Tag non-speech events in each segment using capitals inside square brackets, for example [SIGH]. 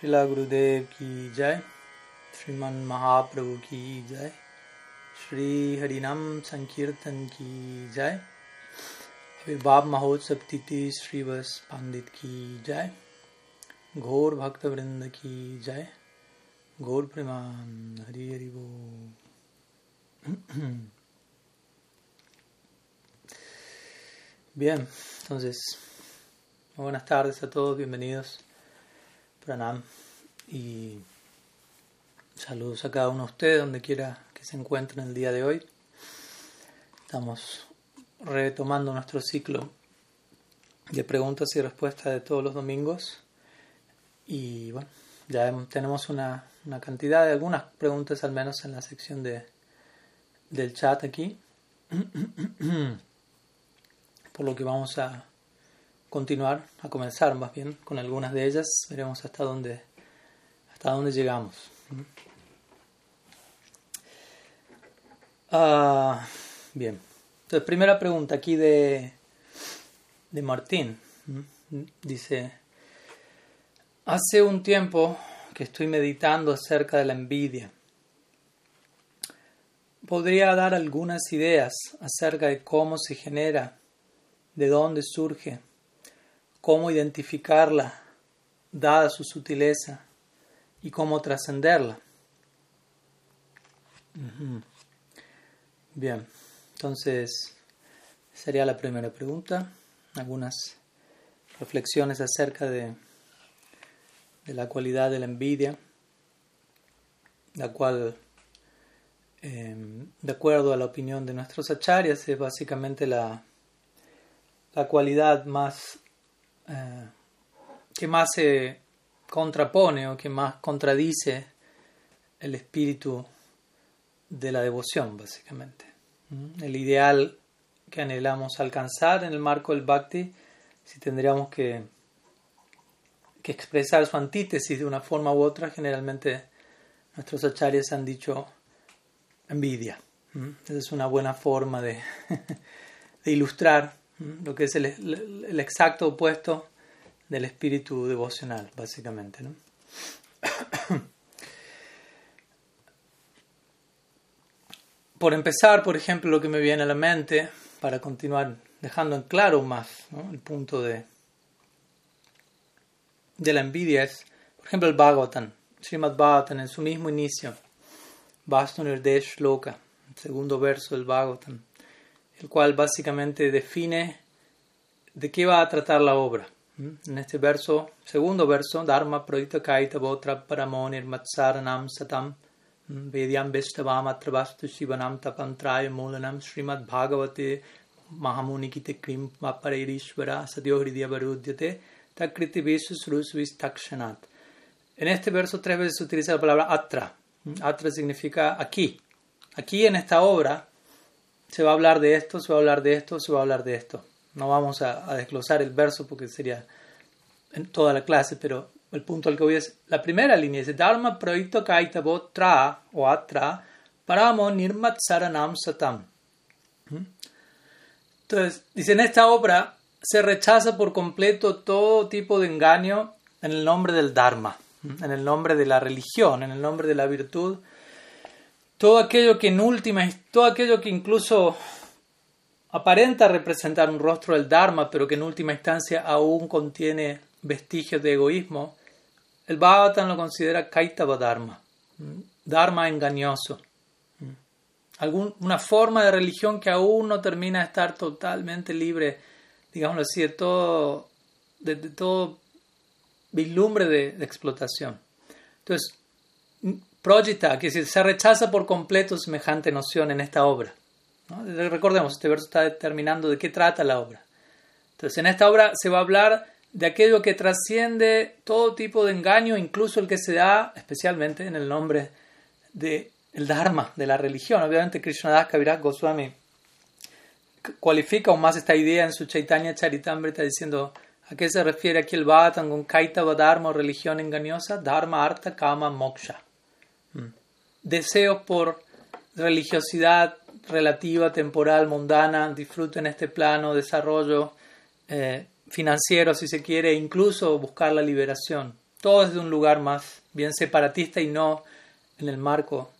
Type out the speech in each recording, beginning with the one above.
शिला गुरुदेव की जय श्रीमन महाप्रभु की जय श्री हरिनाम संकीर्तन की जय अविर्भाव महोत्सव तिथि श्रीवस पंडित की जय घोर भक्त वृंद की जय घोर प्रमान हरि हरि वो [CLEARS THROAT] Bien, entonces, buenas tardes a todos, bienvenidos. Pranam y saludos a cada uno de ustedes, donde quiera que se encuentren el día de hoy. Estamos retomando nuestro ciclo de preguntas y respuestas de todos los domingos. Y bueno, ya tenemos una, una cantidad de algunas preguntas, al menos en la sección de, del chat aquí. [CLEARS THROAT] Por lo que vamos a continuar, a comenzar más bien con algunas de ellas. Veremos hasta dónde, hasta dónde llegamos. Ah, bien. Entonces, primera pregunta aquí de, de Martín. Dice, hace un tiempo que estoy meditando acerca de la envidia. ¿Podría dar algunas ideas acerca de cómo se genera, de dónde surge, cómo identificarla, dada su sutileza, y cómo trascenderla? Bien, entonces sería la primera pregunta. Algunas reflexiones acerca de, la cualidad de la envidia, la cual, eh, de acuerdo a la opinión de nuestros acharyas, es básicamente la, la cualidad más eh, que más se contrapone o que más contradice el espíritu de la devoción, básicamente. El ideal que anhelamos alcanzar en el marco del bhakti, si tendríamos que, que expresar su antítesis de una forma u otra, generalmente nuestros acharyas han dicho envidia. Esa es una buena forma de [LAUGHS] ilustrar lo que es el, exacto opuesto del espíritu devocional, básicamente. ¿no? [COUGHS] Por empezar, por ejemplo, lo que me viene a la mente, para continuar dejando en claro más el punto de, de la envidia, es, por ejemplo, el Bhagavatam, Srimad Bhagavatam, en su mismo inicio, Vastu Nirdesh Loka, el segundo verso del Bhagavatam, el cual básicamente define de qué va a tratar la obra. En este verso, segundo verso, Dharma Proyita Kaita Botra Paramonir Matsaranam Satam Vedyam Vestavam Atravastu Shivanam Tapantraya Mulanam Srimad Bhagavate Mahamunikite Krim Vaparirishvara Sadyo Hridya Varudyate Takriti Vishrus Takshanat. En este verso tres veces se utiliza la palabra atra. Atra significa aquí. Aquí en esta obra se va a hablar de esto, se va a hablar de esto, se va a hablar de esto. No vamos a, a desglosar el verso porque sería en toda la clase, pero el punto al que voy es la primera línea dice Dharma proyecto kaitabo tra o atra paramo nirmat saranam satam. Entonces, dice en esta obra se rechaza por completo todo tipo de engaño en el nombre del Dharma, en el nombre de la religión, en el nombre de la virtud, todo aquello que en última, todo aquello que incluso aparenta representar un rostro del Dharma, pero que en última instancia aún contiene vestigios de egoísmo, el Bhagavatam lo considera Kaitava Dharma, Dharma engañoso, Algún, una forma de religión que aún no termina de estar totalmente libre, digámoslo así, de todo, de, de todo vislumbre de, de, explotación. Entonces, Projita, que se rechaza por completo semejante noción en esta obra. ¿no? Recordemos, este verso está determinando de qué trata la obra. Entonces, en esta obra se va a hablar de aquello que trasciende todo tipo de engaño, incluso el que se da especialmente en el nombre del de Dharma, de la religión. Obviamente, Krishnadas Kaviraj Goswami cualifica aún más esta idea en su Chaitanya Charitamrita diciendo a qué se refiere aquí el con Kaitava Dharma o religión engañosa, Dharma, Artha, Kama, Moksha. Deseos por religiosidad relativa, temporal, mundana, disfrute en este plano, desarrollo eh, financiero, si se quiere, incluso buscar la liberación Todo es de un lugar más bien separatista y no en el marco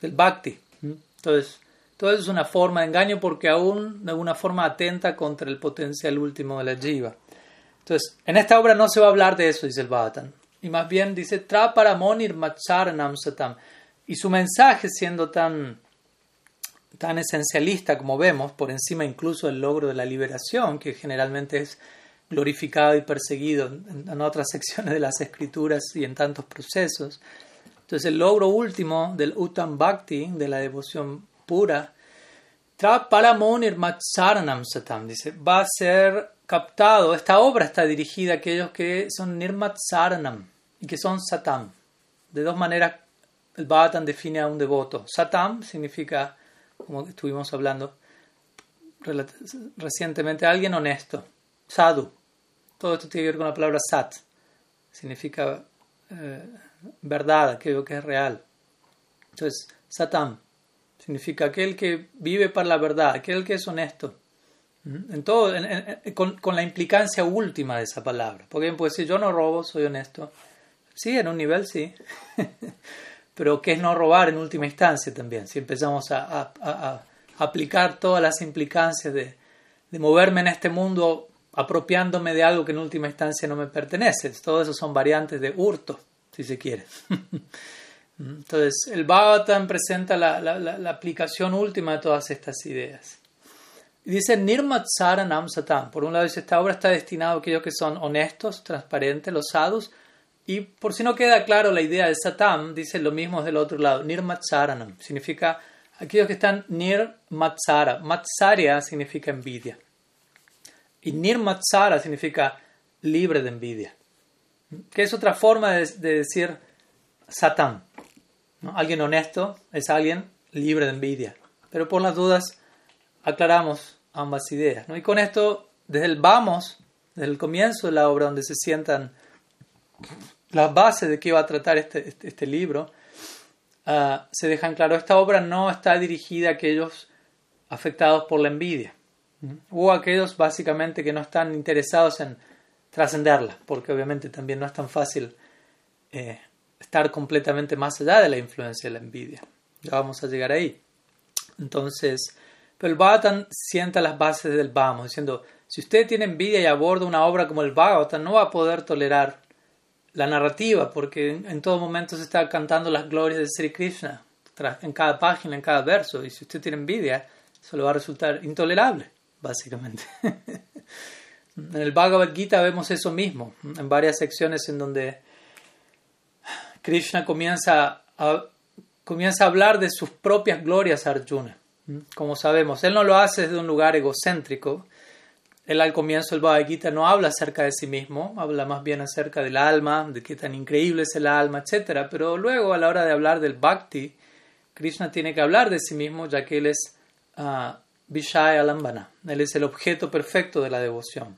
del bhakti. Entonces, todo eso es una forma de engaño porque aún de alguna forma atenta contra el potencial último de la jiva. Entonces, en esta obra no se va a hablar de eso, dice el Bhagavatam. Y más bien dice, tra para monir macharanam satam. Y su mensaje siendo tan, tan esencialista como vemos, por encima incluso del logro de la liberación, que generalmente es glorificado y perseguido en, otras [LAUGHS] secciones de las escrituras y en tantos procesos. Entonces el logro último del Uttam Bhakti, de la devoción pura, Traparamonir Matsaranam Satam, dice, va a ser captado, esta obra está dirigida a aquellos que son Nirmatsaranam y que son Satam. De dos maneras el Bhattan define a un devoto. Satam significa, como estuvimos hablando recientemente, alguien honesto. Sadhu. Todo esto tiene que ver con la palabra sat. Significa eh, verdad, aquello que es real. Entonces, Satam significa aquel que vive para la verdad, aquel que es honesto. En todo, con, con, la implicancia última de esa palabra. Porque puede decir, yo no robo, soy honesto. Sí, en un nivel sí. [LAUGHS] pero ¿qué es no robar en última instancia también? Si empezamos a, aplicar todas las implicancias de, moverme en este mundo apropiándome de algo que en última instancia no me pertenece. Todo eso son variantes de hurto, si se quiere. [LAUGHS] Entonces, el Bhagavatam presenta la, aplicación última de todas estas ideas. Dice Nirmatsara Nam Satam. Por un lado, dice, esta obra está destinada a aquellos que son honestos, transparentes, los sadhus, y por si no queda claro la idea de Satam, dice lo mismo del otro lado, Nirmatsaranam. Significa aquellos que están Nir Matsara. Matsarya significa envidia. Y Nirmatsara significa libre de envidia. Que es otra forma de, decir Satam. Alguien honesto es alguien libre de envidia. Pero por las dudas aclaramos ambas ideas. Y con esto, desde el vamos, desde el comienzo de la obra donde se sientan las bases de qué va a tratar este, este, este libro, ah, se dejan claro. Esta obra no está dirigida a aquellos afectados por la envidia o a aquellos básicamente que no están interesados en trascenderla, porque obviamente también no es tan fácil eh, estar completamente más allá de la influencia de la envidia. Ya vamos a llegar ahí. Entonces, pero el Bhagavatam sienta las bases del vamos, diciendo, si usted tiene envidia y aborda una obra como el Bhagavatam, no va a poder tolerar la narrativa, porque en todo momento se está cantando las glorias de Sri Krishna en cada página, en cada verso, y si usted tiene envidia, eso le va a resultar intolerable, básicamente. [LAUGHS] en el Bhagavad Gita vemos eso mismo, en varias secciones en donde Krishna comienza a, comienza a hablar de sus propias glorias a Arjuna. Como sabemos, él no lo hace desde un lugar egocéntrico, él al comienzo del Bhagavad Gita no habla acerca de sí mismo, habla más bien acerca del alma, de qué tan increíble es el alma, etc. Pero luego a la hora de hablar del Bhakti, Krishna tiene que hablar de sí mismo ya que él es uh, Vishaya Alambana, él es el objeto perfecto de la devoción.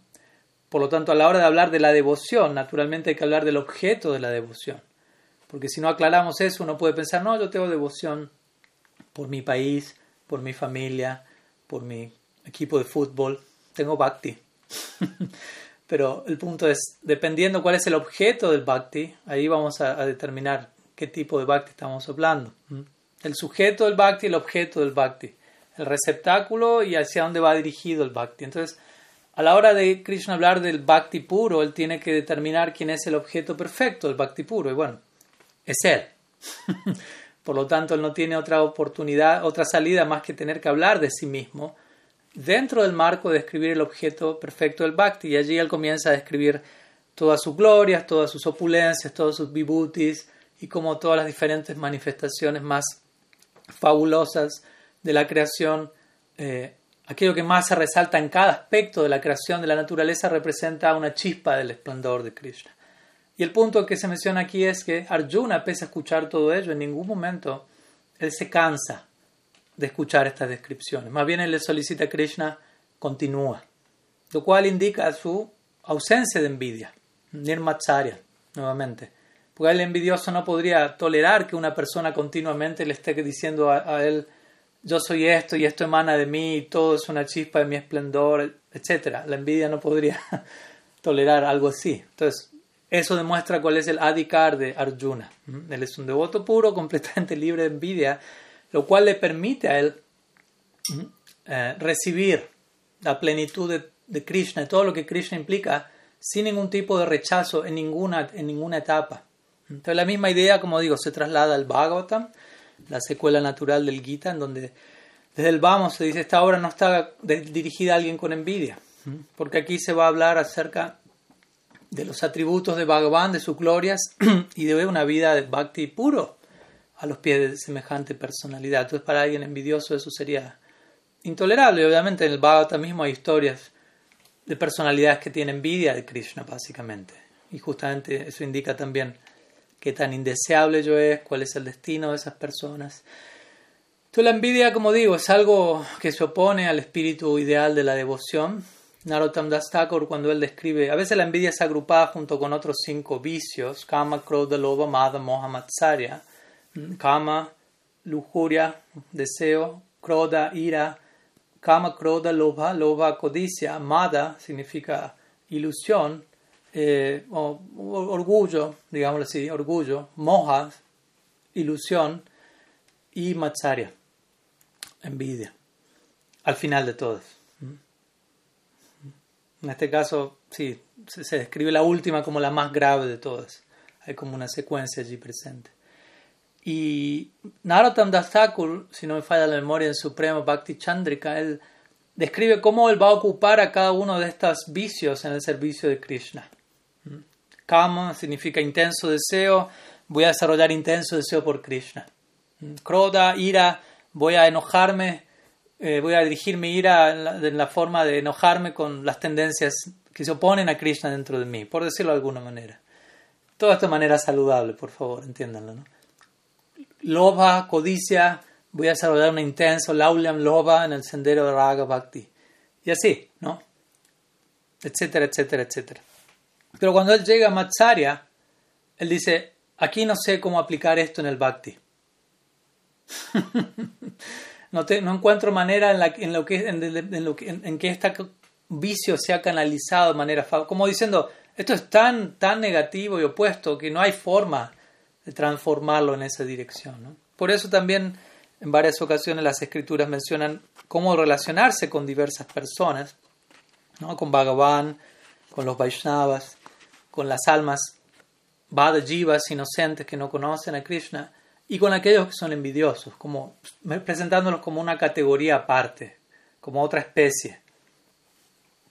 Por lo tanto, a la hora de hablar de la devoción, naturalmente hay que hablar del objeto de la devoción. Porque si no aclaramos eso, uno puede pensar, no, yo tengo devoción por mi país, por mi familia, por mi equipo de fútbol, tengo bhakti. [LAUGHS] Pero el punto es, dependiendo cuál es el objeto del bhakti, ahí vamos a, determinar qué tipo de bhakti estamos hablando. El sujeto del bhakti, el objeto del bhakti, el receptáculo y hacia dónde va dirigido el bhakti. Entonces, a la hora de Krishna hablar del bhakti puro, él tiene que determinar quién es el objeto perfecto del bhakti puro. Y bueno, es él. [LAUGHS] Por lo tanto, él no tiene otra oportunidad, otra salida más que tener que hablar de sí mismo dentro del marco de describir el objeto perfecto del bhakti. Y allí él comienza a describir todas sus glorias, todas sus opulencias, todos sus vibhutis y como todas las diferentes manifestaciones más fabulosas de la creación. Eh, aquello que más se resalta en cada aspecto de la creación de la naturaleza representa una chispa del esplendor de Krishna. Y el punto que se menciona aquí es que Arjuna, pese a escuchar todo ello, en ningún momento él se cansa de escuchar estas descripciones. Más bien él le solicita a Krishna continúa, lo cual indica su ausencia de envidia, nirmatsarya, nuevamente. Porque el envidioso no podría tolerar que una persona continuamente le esté diciendo a, él, yo soy esto y esto emana de mí, y todo es una chispa de mi esplendor, etc. La envidia no podría [LAUGHS] tolerar algo así. Entonces, eso demuestra cuál es el adhikar de Arjuna. Él es un devoto puro, [LAUGHS] completamente libre de envidia, lo cual le permite a él eh, recibir la plenitud de, de, Krishna, todo lo que Krishna implica, sin ningún tipo de rechazo en ninguna, en ninguna etapa. Entonces la misma idea, como digo, se traslada al Bhagavatam, la secuela natural del Gita, en donde desde el vamos se dice esta obra no está dirigida a alguien con envidia, porque aquí se va a hablar acerca de los atributos de Bhagavan, de sus glorias [CLEARS THROAT] y de una vida de bhakti puro a los pies de semejante personalidad. Entonces para alguien envidioso eso sería intolerable. Obviamente en el Bhagavatam mismo hay historias de personalidades que tienen envidia de Krishna básicamente. Y justamente eso indica también qué tan indeseable yo es, cuál es el destino de esas personas. Entonces la envidia, como digo, es algo que se opone al espíritu ideal de la devoción. Narottam Das Thakur, cuando él describe, a veces la envidia es agrupada junto con otros cinco vicios, Kama, Krodha, Loba, Mada, Moha, Matsarya. Kama, lujuria, deseo, Krodha, ira, Kama, Krodha, Loba, Loba, codicia, Mada significa ilusión, eh, o, orgullo, digámoslo así, orgullo, Moha, ilusión, y Matsarya envidia, al final de todas. En este caso, sí, se describe la última como la más grave de todas. Hay como una secuencia allí presente. Y Narottam Das Thakur, si no me falla la memoria en Supremo Bhakti Chandrika, él describe cómo él va a ocupar a cada uno de estos vicios en el servicio de Krishna. Kama significa intenso deseo, voy a desarrollar intenso deseo por Krishna. Kroda, ira, voy a enojarme, eh, voy a dirigir mi ira en la, forma de enojarme con las tendencias que se oponen a Krishna dentro de mí, por decirlo de alguna manera. Todo esto de manera saludable, por favor, entiéndanlo. ¿no? Loba, codicia, voy a desarrollar un intenso laulyam loba en el sendero de Raga Bhakti. Y así, ¿no? Etcétera, etcétera, etcétera. Pero cuando él llega a Matsarya, él dice, aquí no sé cómo aplicar esto en el Bhakti. [LAUGHS] no, encuentro manera en, lo que, en, que, este vicio sea canalizado de manera como diciendo, esto es tan, tan negativo y opuesto que no hay forma de transformarlo en esa dirección. Por eso también en varias ocasiones las escrituras mencionan cómo relacionarse con diversas personas, ¿no? con Bhagavan, con los Vaishnavas, con las almas Jivas inocentes que no conocen a Krishna, y con aquellos que son envidiosos, como presentándolos como una categoría aparte, como otra especie.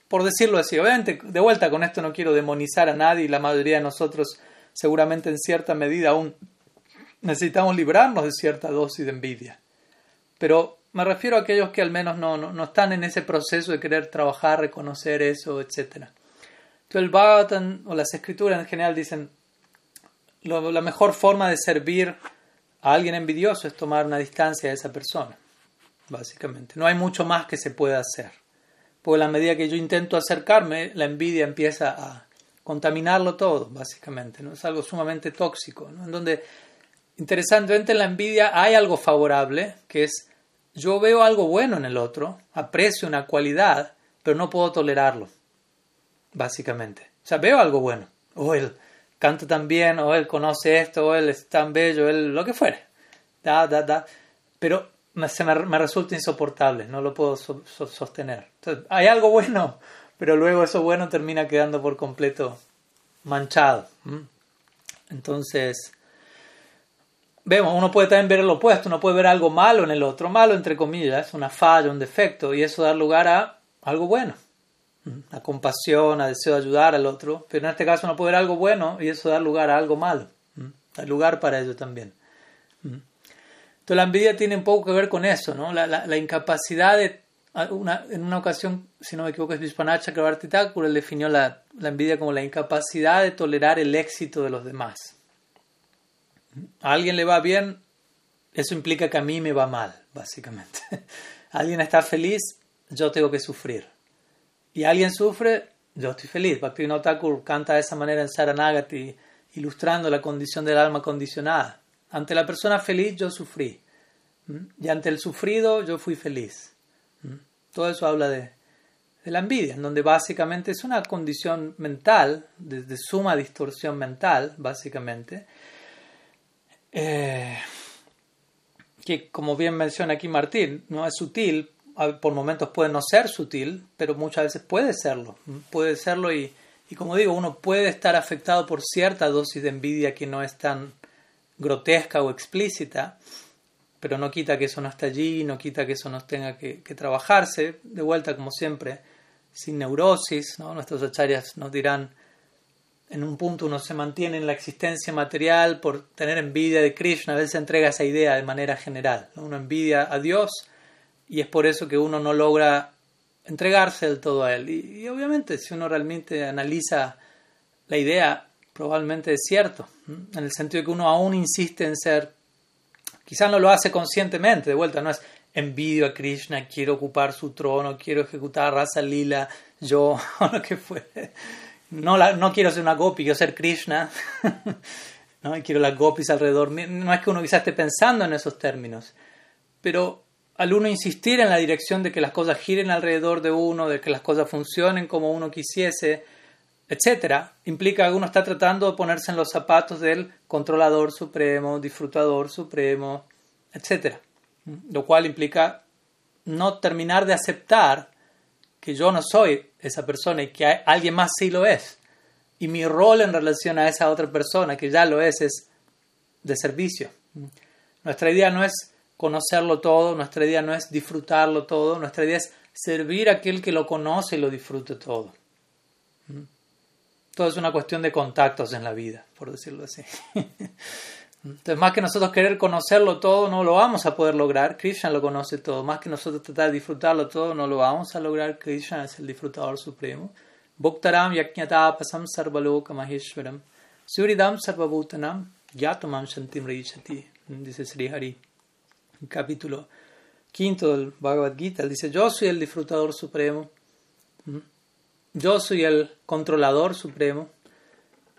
Por decirlo así, obviamente, de vuelta con esto no quiero demonizar a nadie y la mayoría de nosotros seguramente en cierta medida aún necesitamos librarnos de cierta dosis de envidia. Pero me refiero a aquellos que al menos no, no, están en ese proceso de querer trabajar, reconocer eso, etc. Entonces el Bhagavatam o las escrituras en general dicen la mejor forma de servir a alguien envidioso es tomar una distancia de esa persona, básicamente. No hay mucho más que se pueda hacer. Porque a la medida que yo intento acercarme, la envidia empieza a contaminarlo todo, básicamente. ¿no? Es algo sumamente tóxico, ¿no? en donde, interesantemente, en la envidia hay algo favorable, que es yo veo algo bueno en el otro, aprecio una cualidad, pero no puedo tolerarlo, básicamente. O sea, veo algo bueno. O él canta tan bien, o él conoce esto, o él es tan bello, él lo que fuere. Da, da, da. Pero me, se me, resulta insoportable, no lo puedo sostener. Hay algo bueno, pero luego eso bueno termina quedando por completo manchado. Entonces, vemos, uno puede también ver lo opuesto, uno puede ver algo malo en el otro, malo entre comillas, una falla, un defecto, y eso da lugar a algo bueno a compasión, a deseo de ayudar al otro, pero en este caso no puede haber algo bueno y eso da lugar a algo malo. Hay lugar para ello también. Entonces la envidia tiene un poco que ver con eso, ¿no? la, incapacidad de... En una ocasión, si no me equivoco, es Vishwanath Chakrabarti él definió la, la envidia como la incapacidad de tolerar el éxito de los demás. A alguien le va bien, eso implica que a mí me va mal, básicamente. [LAUGHS] alguien está feliz, yo tengo que sufrir y alguien sufre, yo estoy feliz. Bhaktivinoda Thakur canta de esa manera en Saranagati, ilustrando la condición del alma condicionada. Ante la persona feliz yo sufrí. Y ante el sufrido yo fui feliz. Todo eso habla de, de la envidia, en donde básicamente es una condición mental, de, suma distorsión mental, básicamente, eh, que como bien menciona aquí Martín, no es sutil, por momentos puede no ser sutil, pero muchas veces puede serlo, puede serlo y, y como digo, uno puede estar afectado por cierta dosis de envidia que no es tan grotesca o explícita, pero no quita que eso no esté allí, no quita que eso no tenga que, trabajarse. De vuelta, como siempre, sin neurosis, ¿no? nuestros acharyas nos dirán, en un punto uno se mantiene en la existencia material por tener envidia de Krishna, a veces entrega esa idea de manera general. Uno envidia a Dios y es por eso que uno no logra entregarse del todo a Él. Y, obviamente, si uno realmente analiza la idea, probablemente es cierto, en el sentido de que uno aún insiste en ser Quizás no lo hace conscientemente, de vuelta, no es envidio a Krishna, quiero ocupar su trono, quiero ejecutar raza lila, yo, [LAUGHS] o lo que fuere. No, no quiero ser una gopi, quiero ser Krishna, [LAUGHS] ¿no? y quiero las gopis alrededor. No es que uno quizás esté pensando en esos términos, pero al uno insistir en la dirección de que las cosas giren alrededor de uno, de que las cosas funcionen como uno quisiese, etcétera, implica que uno está tratando de ponerse en los zapatos del controlador supremo, disfrutador supremo, etcétera. Lo cual implica no terminar de aceptar que yo no soy esa persona y que alguien más sí lo es. Y mi rol en relación a esa otra persona que ya lo es es de servicio. Nuestra idea no es conocerlo todo, nuestra idea no es disfrutarlo todo, nuestra idea es servir a aquel que lo conoce y lo disfrute todo. Todo es una cuestión de contactos en la vida, por decirlo así. [LAUGHS] Entonces, más que nosotros querer conocerlo todo, no lo vamos a poder lograr. Krishna lo conoce todo. Más que nosotros tratar de disfrutarlo todo, no lo vamos a lograr. Krishna es el disfrutador supremo. Bhuktaram yaknyatapasam sarvaloka maheshwaram. Suridam sarvabhutanam yatumam shantim rishati. Dice Sri Hari. En capítulo quinto del Bhagavad Gita, dice, yo soy el disfrutador supremo. Yo soy el controlador supremo,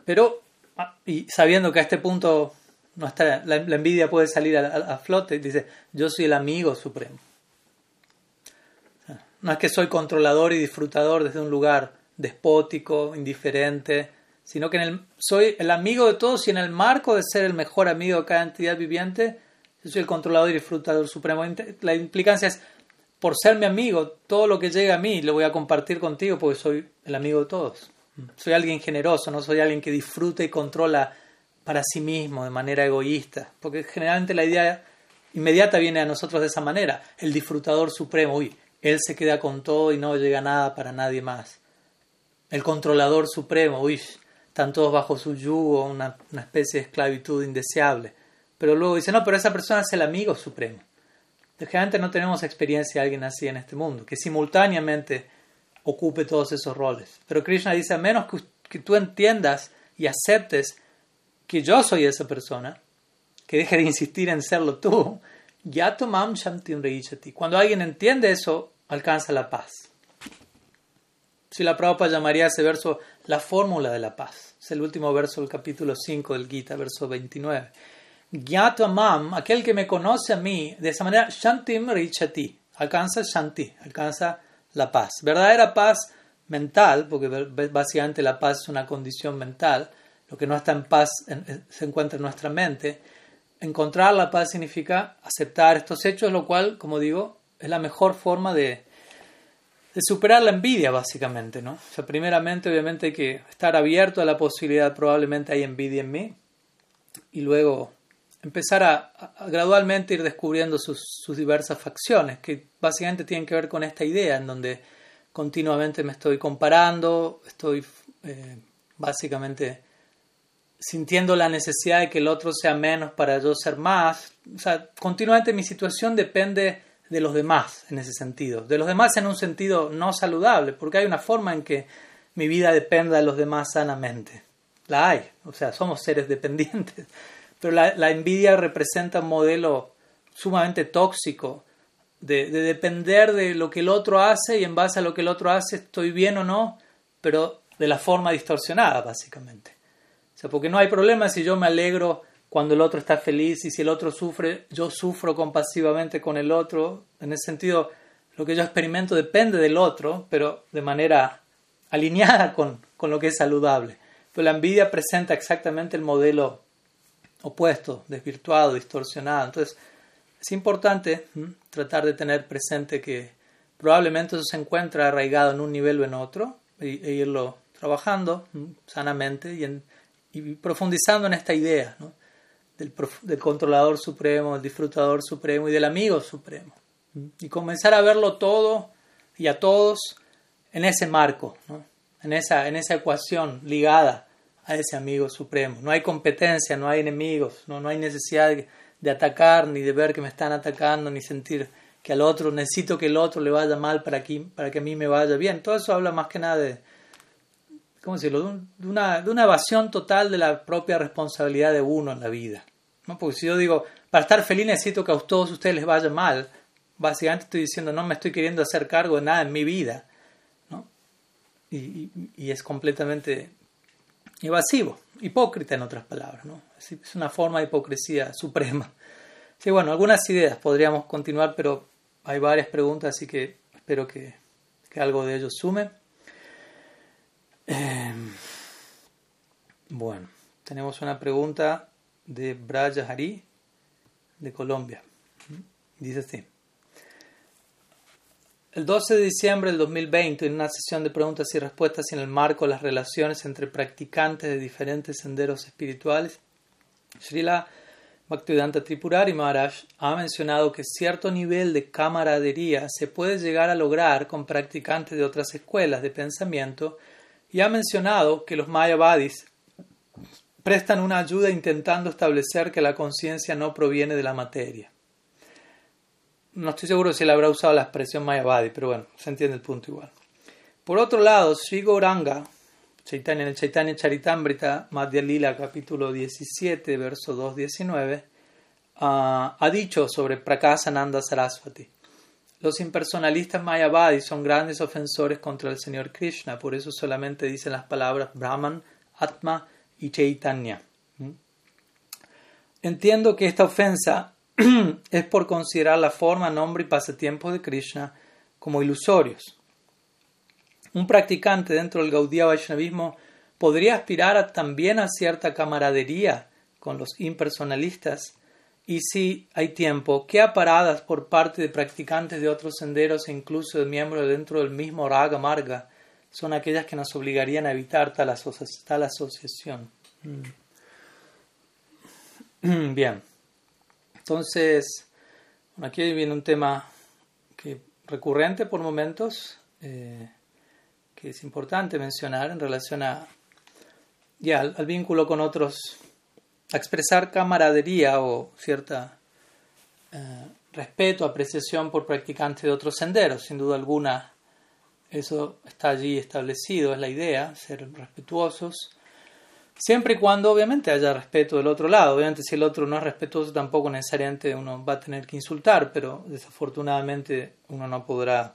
pero, ah, y sabiendo que a este punto no está, la, envidia puede salir a, flote, dice, yo soy el amigo supremo. no es que soy controlador y disfrutador desde un lugar despótico, indiferente, sino que soy el amigo de todos y en el marco de ser el mejor amigo de cada entidad viviente, yo soy el controlador y disfrutador supremo. La implicancia es, por ser mi amigo, todo lo que llega a mí lo voy a compartir contigo porque soy el amigo de todos. Soy alguien generoso, no soy alguien que disfruta y controla para sí mismo de manera egoísta, porque generalmente la idea inmediata viene a nosotros de esa manera, el disfrutador supremo, uy, él se queda con todo y no llega nada para nadie más. El controlador supremo, uy, están todos bajo su yugo, una, una especie de esclavitud indeseable. Pero luego dice, no, pero esa persona es el amigo supremo. Generalmente no tenemos experiencia de alguien así en este mundo, que simultáneamente ocupe todos esos roles. Pero Krishna dice, a menos que, tú entiendas y aceptes que yo soy esa persona, que deje de insistir en serlo tú, ya tomam shantim Cuando alguien entiende eso, alcanza la paz. Si la Prabhupada llamaría a ese verso la fórmula de la paz. Es el último verso del capítulo 5 del Gita, verso 29. Gyatva aquel que me conoce a mí, de esa manera, Shantim Richati, alcanza Shanti, alcanza la paz. Verdadera paz mental, porque básicamente la paz es una condición mental, lo que no está en paz se encuentra en nuestra mente. Encontrar la paz significa aceptar estos hechos, lo cual, como digo, es la mejor forma de, de superar la envidia, básicamente, ¿no? O sea, primeramente, obviamente, hay que estar abierto a la posibilidad, probablemente hay envidia en mí, y luego empezar a, gradualmente ir descubriendo sus, diversas facciones, que básicamente tienen que ver con esta idea en donde continuamente me estoy comparando, estoy eh, básicamente sintiendo la necesidad de que el otro sea menos para yo ser más. O sea, continuamente mi situación depende de los demás en ese sentido, de los demás en un sentido no saludable, porque hay una forma en que mi vida dependa de los demás sanamente. La hay, o sea, somos seres dependientes. Pero la, envidia representa un modelo sumamente tóxico de, depender de lo que el otro hace y en base a lo que el otro hace estoy bien o no, pero de la forma distorsionada, básicamente. O sea, porque no hay problema si yo me alegro cuando el otro está feliz y si el otro sufre, yo sufro compasivamente con el otro. En ese sentido, lo que yo experimento depende del otro, pero de manera alineada con, con lo que es saludable. Pero la envidia presenta exactamente el modelo opuesto, desvirtuado, distorsionado. Entonces, es importante tratar de tener presente que probablemente eso se encuentra arraigado en un nivel o en otro e, irlo trabajando sanamente y, profundizando en esta idea del, del, controlador supremo, del disfrutador supremo y del amigo supremo. Y comenzar a verlo todo y a todos en ese marco, en, esa, en esa ecuación ligada a ese amigo supremo. No hay competencia, no hay enemigos, no, no hay necesidad de, de, atacar, ni de ver que me están atacando, ni sentir que al otro necesito que el otro le vaya mal para que, para que a mí me vaya bien. Todo eso habla más que nada de, ¿cómo decirlo? De, una, de una evasión total de la propia responsabilidad de uno en la vida. ¿no? Porque si yo digo, para estar feliz necesito que a todos ustedes les vaya mal, básicamente estoy diciendo, no me estoy queriendo hacer cargo de nada en mi vida. ¿no? Y, y es completamente evasivo, hipócrita en otras palabras, ¿no? Es una forma de hipocresía suprema. Sí, bueno, algunas ideas podríamos continuar, pero hay varias preguntas, así que espero que, que algo de ello sume. Eh, bueno, tenemos una pregunta de Braja Hari de Colombia. Dice así. El 12 de diciembre del 2020, en una sesión de preguntas y respuestas en el marco de las relaciones entre practicantes de diferentes senderos espirituales, Srila Bhaktivedanta Tripurari Maharaj ha mencionado que cierto nivel de camaradería se puede llegar a lograr con practicantes de otras escuelas de pensamiento y ha mencionado que los Mayavadis prestan una ayuda intentando establecer que la conciencia no proviene de la materia no estoy seguro si él habrá usado la expresión Mayavadi, pero bueno, se entiende el punto igual. Por otro lado, Sri Gauranga, en el Chaitanya Charitamrita, Madhya Lila, capítulo 17, verso 2.19, uh, ha dicho sobre Prakasananda Saraswati. Los impersonalistas Mayavadi son grandes ofensores contra el Señor Krishna, por eso solamente dicen las palabras Brahman, Atma y Chaitanya. ¿Mm? Entiendo que esta ofensa [CLEARS THROAT] es por considerar la forma, nombre y pasatiempo de Krishna como ilusorios. Un practicante dentro del Gaudiya Vaishnavismo podría aspirar también a cierta camaradería con los impersonalistas y si hay tiempo, qué aparadas por parte de practicantes de otros senderos e incluso de miembros dentro del mismo Raga Marga son aquellas que nos obligarían a evitar tal, tal asociación. Mm. [CLEARS THROAT] Bien. Entonces, aquí viene un tema que, recurrente por momentos, eh, que es importante mencionar en relación a, ya, al, vínculo con otros, a expresar camaradería o cierta eh, respeto, apreciación por practicantes de otros senderos. Sin duda alguna, eso está allí establecido, es la idea, ser respetuosos Siempre y cuando obviamente haya respeto del otro lado. Obviamente si el otro no es respetuoso tampoco necesariamente uno va a tener que insultar, pero desafortunadamente uno no podrá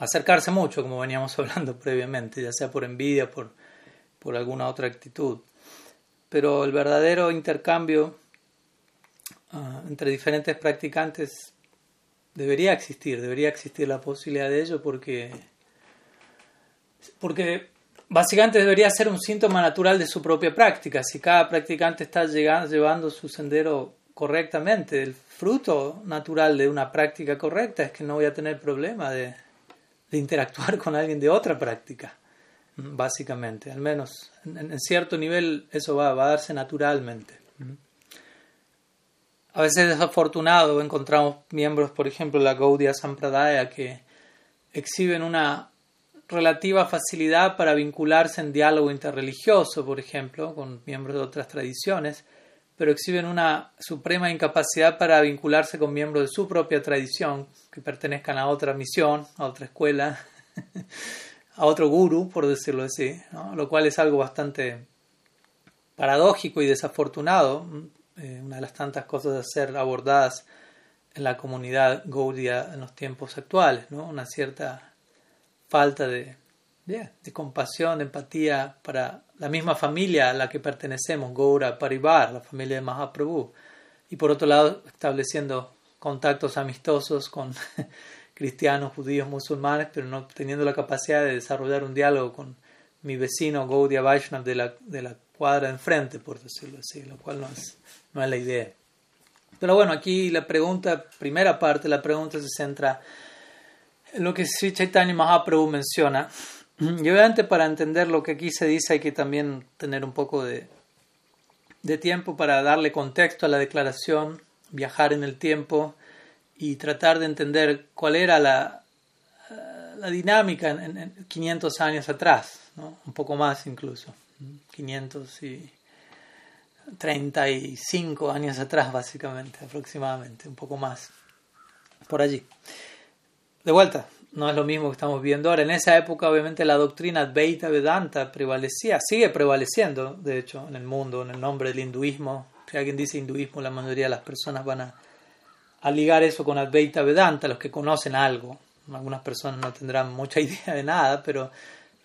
acercarse mucho, como veníamos [LAUGHS] hablando previamente, ya sea por envidia, por, por alguna otra actitud. Pero el verdadero intercambio ah, entre diferentes practicantes debería existir, debería existir la posibilidad de ello porque, porque básicamente debería ser un síntoma natural de su propia práctica. Si cada practicante está llevando su sendero correctamente, el fruto natural de una práctica correcta es que no voy a tener problema de, interactuar con alguien de otra práctica, básicamente. Al menos en, cierto nivel eso va, a darse naturalmente. A veces desafortunado encontramos miembros, por ejemplo, la Gaudiya Sampradaya que exhiben una relativa facilidad para vincularse en diálogo interreligioso, por ejemplo, con miembros de otras tradiciones, pero exhiben una suprema incapacidad para vincularse con miembros de su propia tradición, que pertenezcan a otra misión, a otra escuela, [LAUGHS] a otro guru, por decirlo así, lo cual es algo bastante paradójico y desafortunado, eh, una de las tantas cosas a ser abordadas en la comunidad Gaudia en los tiempos actuales, ¿no? una cierta falta de, de compasión, de empatía para la misma familia a la que pertenecemos, Goura Parivar, la familia de Mahaprabhu, y por otro lado estableciendo contactos amistosos con [LAUGHS] cristianos, judíos, musulmanes, pero no teniendo la capacidad de desarrollar un diálogo con mi vecino Gaudiya Vaishnav de la, de la cuadra de enfrente, por decirlo así, lo cual no es, no es la idea. Pero bueno, aquí la pregunta, primera parte, la pregunta se centra en lo que Sri Chaitanya Mahaprabhu menciona. Y obviamente para entender lo que aquí se dice hay que también tener un poco de, de tiempo para darle contexto a la declaración, viajar en el tiempo y tratar de entender cuál era la, la dinámica en, 500 años atrás, ¿no? un poco más incluso, 535 años atrás básicamente, aproximadamente, un poco más, por allí. De vuelta, no es lo mismo que estamos viendo ahora. En esa época, obviamente, la doctrina Advaita Vedanta prevalecía, sigue prevaleciendo, de hecho, en el mundo, en el nombre del hinduismo. Si alguien dice hinduismo, la mayoría de las personas van a ligar eso con Advaita Vedanta, los que conocen algo. Algunas personas no tendrán mucha [LAUGHS] idea de nada, pero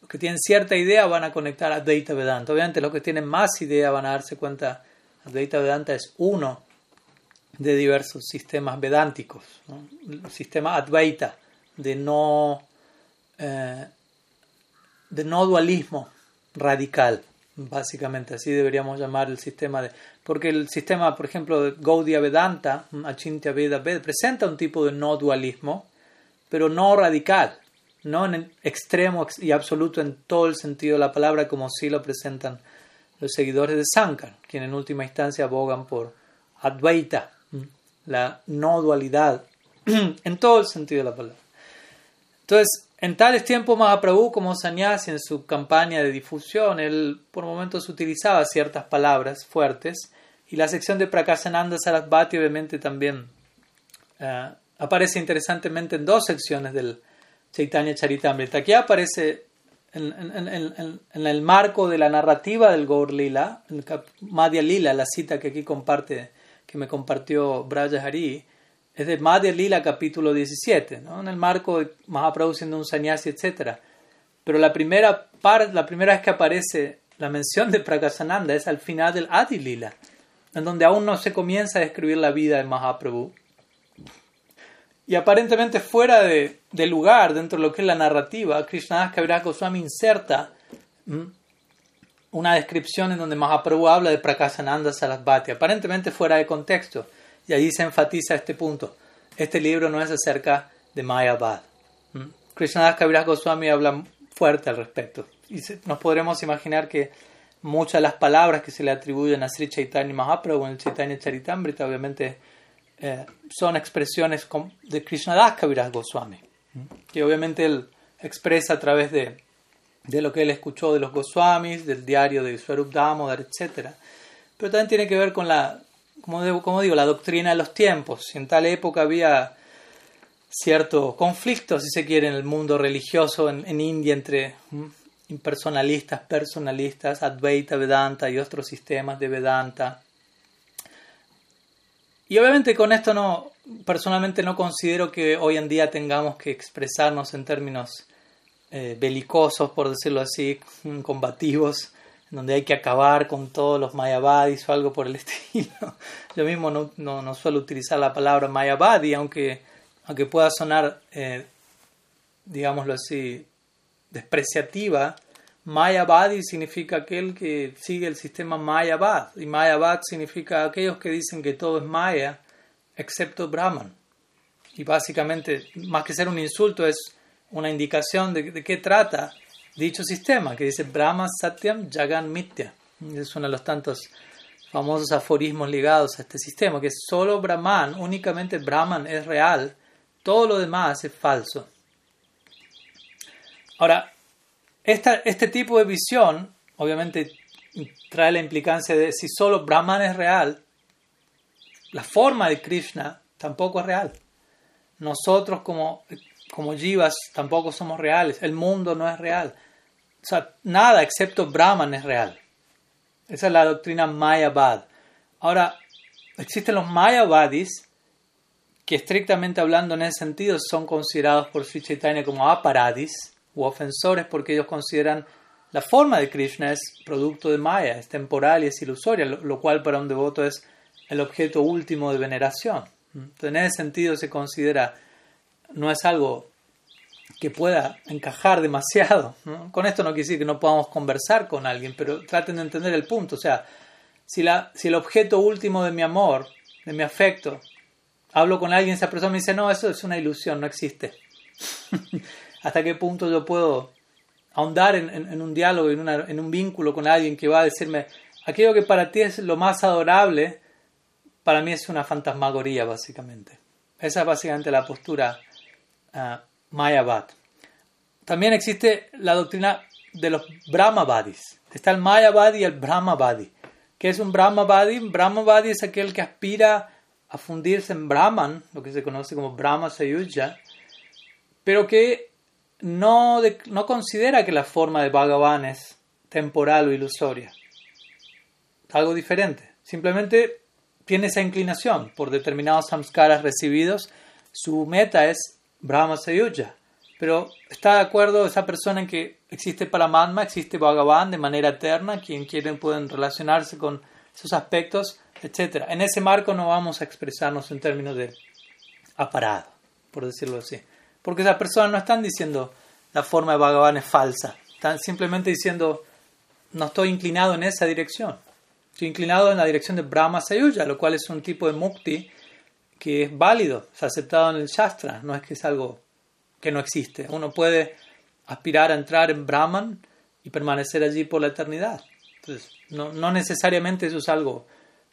los que tienen cierta idea van a conectar a Advaita Vedanta. Obviamente los que tienen más idea van a darse cuenta Advaita Vedanta es uno de diversos sistemas vedánticos, el sistema Advaita de no, eh, de no dualismo radical. Básicamente así deberíamos llamar el sistema de... Porque el sistema, por ejemplo, de Gaudiya Vedanta, Achintya Veda Ved, presenta un tipo de no dualismo, pero no radical, no en extremo y absoluto en todo el sentido de la palabra, como sí lo presentan los seguidores de Sankar, quienes en última instancia abogan por Advaita, la no dualidad, [CLEARS THROAT] en todo el sentido de la palabra. Entonces, en tales tiempos, Mahaprabhu, como sannyasi en su campaña de difusión, él por momentos utilizaba ciertas palabras fuertes y la sección de Prakasananda Sarasvati obviamente también eh, aparece interesantemente en dos secciones del Chaitanya Charitamrita. Aquí aparece en, el marco de la narrativa del Gaur Lila, en Madhya Lila, la cita que aquí comparte, que me compartió Braja Hari, es de Madhya Lila capítulo 17, ¿no? en el marco de Mahaprabhu siendo un sannyasi, etc. Pero la primera, parte, la primera vez que aparece la mención de Prakasananda es al final del Adi Lila, en donde aún no se comienza a describir la vida de Mahaprabhu. Y aparentemente fuera de, lugar, dentro de lo que es la narrativa, Krishnadas Kaviraj Goswami inserta una descripción en donde Mahaprabhu habla de Prakasananda Sarasvati, aparentemente fuera de contexto. Y ahí se enfatiza este punto. Este libro no es acerca de Mayabad. ¿Mm? Krishnadas Kaviraj Goswami habla fuerte al respecto. Y nos podremos imaginar que muchas de las palabras que se le atribuyen a Sri Chaitanya Mahaprabhu en el Chaitanya Charitamrita obviamente eh, son expresiones de Krishnadas Kaviraj Goswami. ¿Mm? Que obviamente él expresa a través de, de lo que él escuchó de los Goswamis, del diario de Swarup Damodar, etc. Pero también tiene que ver con la como, digo, la doctrina de los tiempos. En tal época había cierto conflicto, si se quiere, en el mundo religioso en, India entre impersonalistas, personalistas, Advaita, Vedanta y otros sistemas de Vedanta. Y obviamente con esto no, personalmente no considero que hoy en día tengamos que expresarnos en términos eh, belicosos, por decirlo así, [LAUGHS] combativos, donde hay que acabar con todos los mayavadis o algo por el [LAUGHS] estilo. Yo mismo no, no, suelo utilizar la palabra mayavadi, aunque, aunque pueda sonar, eh, digámoslo así, despreciativa. Mayavadi significa aquel que sigue el sistema Mayavad, y Mayavad significa aquellos que dicen que todo es Maya, excepto Brahman. Y básicamente, más que ser un insulto, es una indicación de, de qué trata dicho sistema, que dice Brahma Satyam Jagan Mitya. Es uno de los tantos famosos aforismos ligados a este sistema, que solo Brahman, únicamente Brahman es real, todo lo demás es falso. Ahora, este tipo de visión, obviamente, trae la implicancia de si solo Brahman es real, la forma de Krishna tampoco es real. Nosotros como, como jivas tampoco somos reales, el mundo no es real. O sea, nada excepto Brahman es real. Esa es la doctrina Mayavad. Ahora, existen los Mayavadis que estrictamente hablando en ese sentido son considerados por Sri Chaitanya como aparadis u ofensores porque ellos consideran la forma de Krishna es producto de Maya, es temporal y es ilusoria, lo cual para un devoto es el objeto último de veneración. Entonces, en ese sentido se considera no es algo que pueda encajar demasiado. Con esto no quiere que no podamos conversar con alguien, pero traten de entender el punto. O sea, si, la, si el objeto último de mi amor, de mi afecto, hablo con alguien, esa persona me dice, no, eso es una ilusión, no existe. [LAUGHS] ¿Hasta qué punto yo puedo ahondar en, un diálogo, en, en un vínculo con alguien que va a decirme, aquello que para ti es lo más adorable, para mí es una fantasmagoría, básicamente. Esa es básicamente la postura uh, Mayavad. También existe la doctrina de los Brahmavadis. Está el Mayavadi y el Brahmavadi. ¿Qué es un Brahmavadi? Un Brahmavadi es aquel que aspira a fundirse en Brahman, lo que se conoce como Brahma Sayuja, pero que no, no considera que la forma de Bhagavan es temporal o ilusoria. Algo diferente. Simplemente tiene esa inclinación por determinados samskaras recibidos. Su meta es Brahma Sayuja. Pero está de acuerdo esa persona en que existe Paramatma, existe Bhagavan de manera eterna, quien quieren pueden relacionarse con esos aspectos, etc. En ese marco no vamos a expresarnos en términos de aparado, por decirlo así. Porque esas personas no están diciendo la forma de Bhagavan es falsa, están simplemente diciendo no estoy inclinado en esa dirección. Estoy inclinado en la dirección de Brahma Sayuja, lo cual es un tipo de mukti que es válido, es aceptado en el Shastra, no es que es algo que no existe. Uno puede aspirar a entrar en Brahman y permanecer allí por la eternidad. Entonces, no, necesariamente eso es algo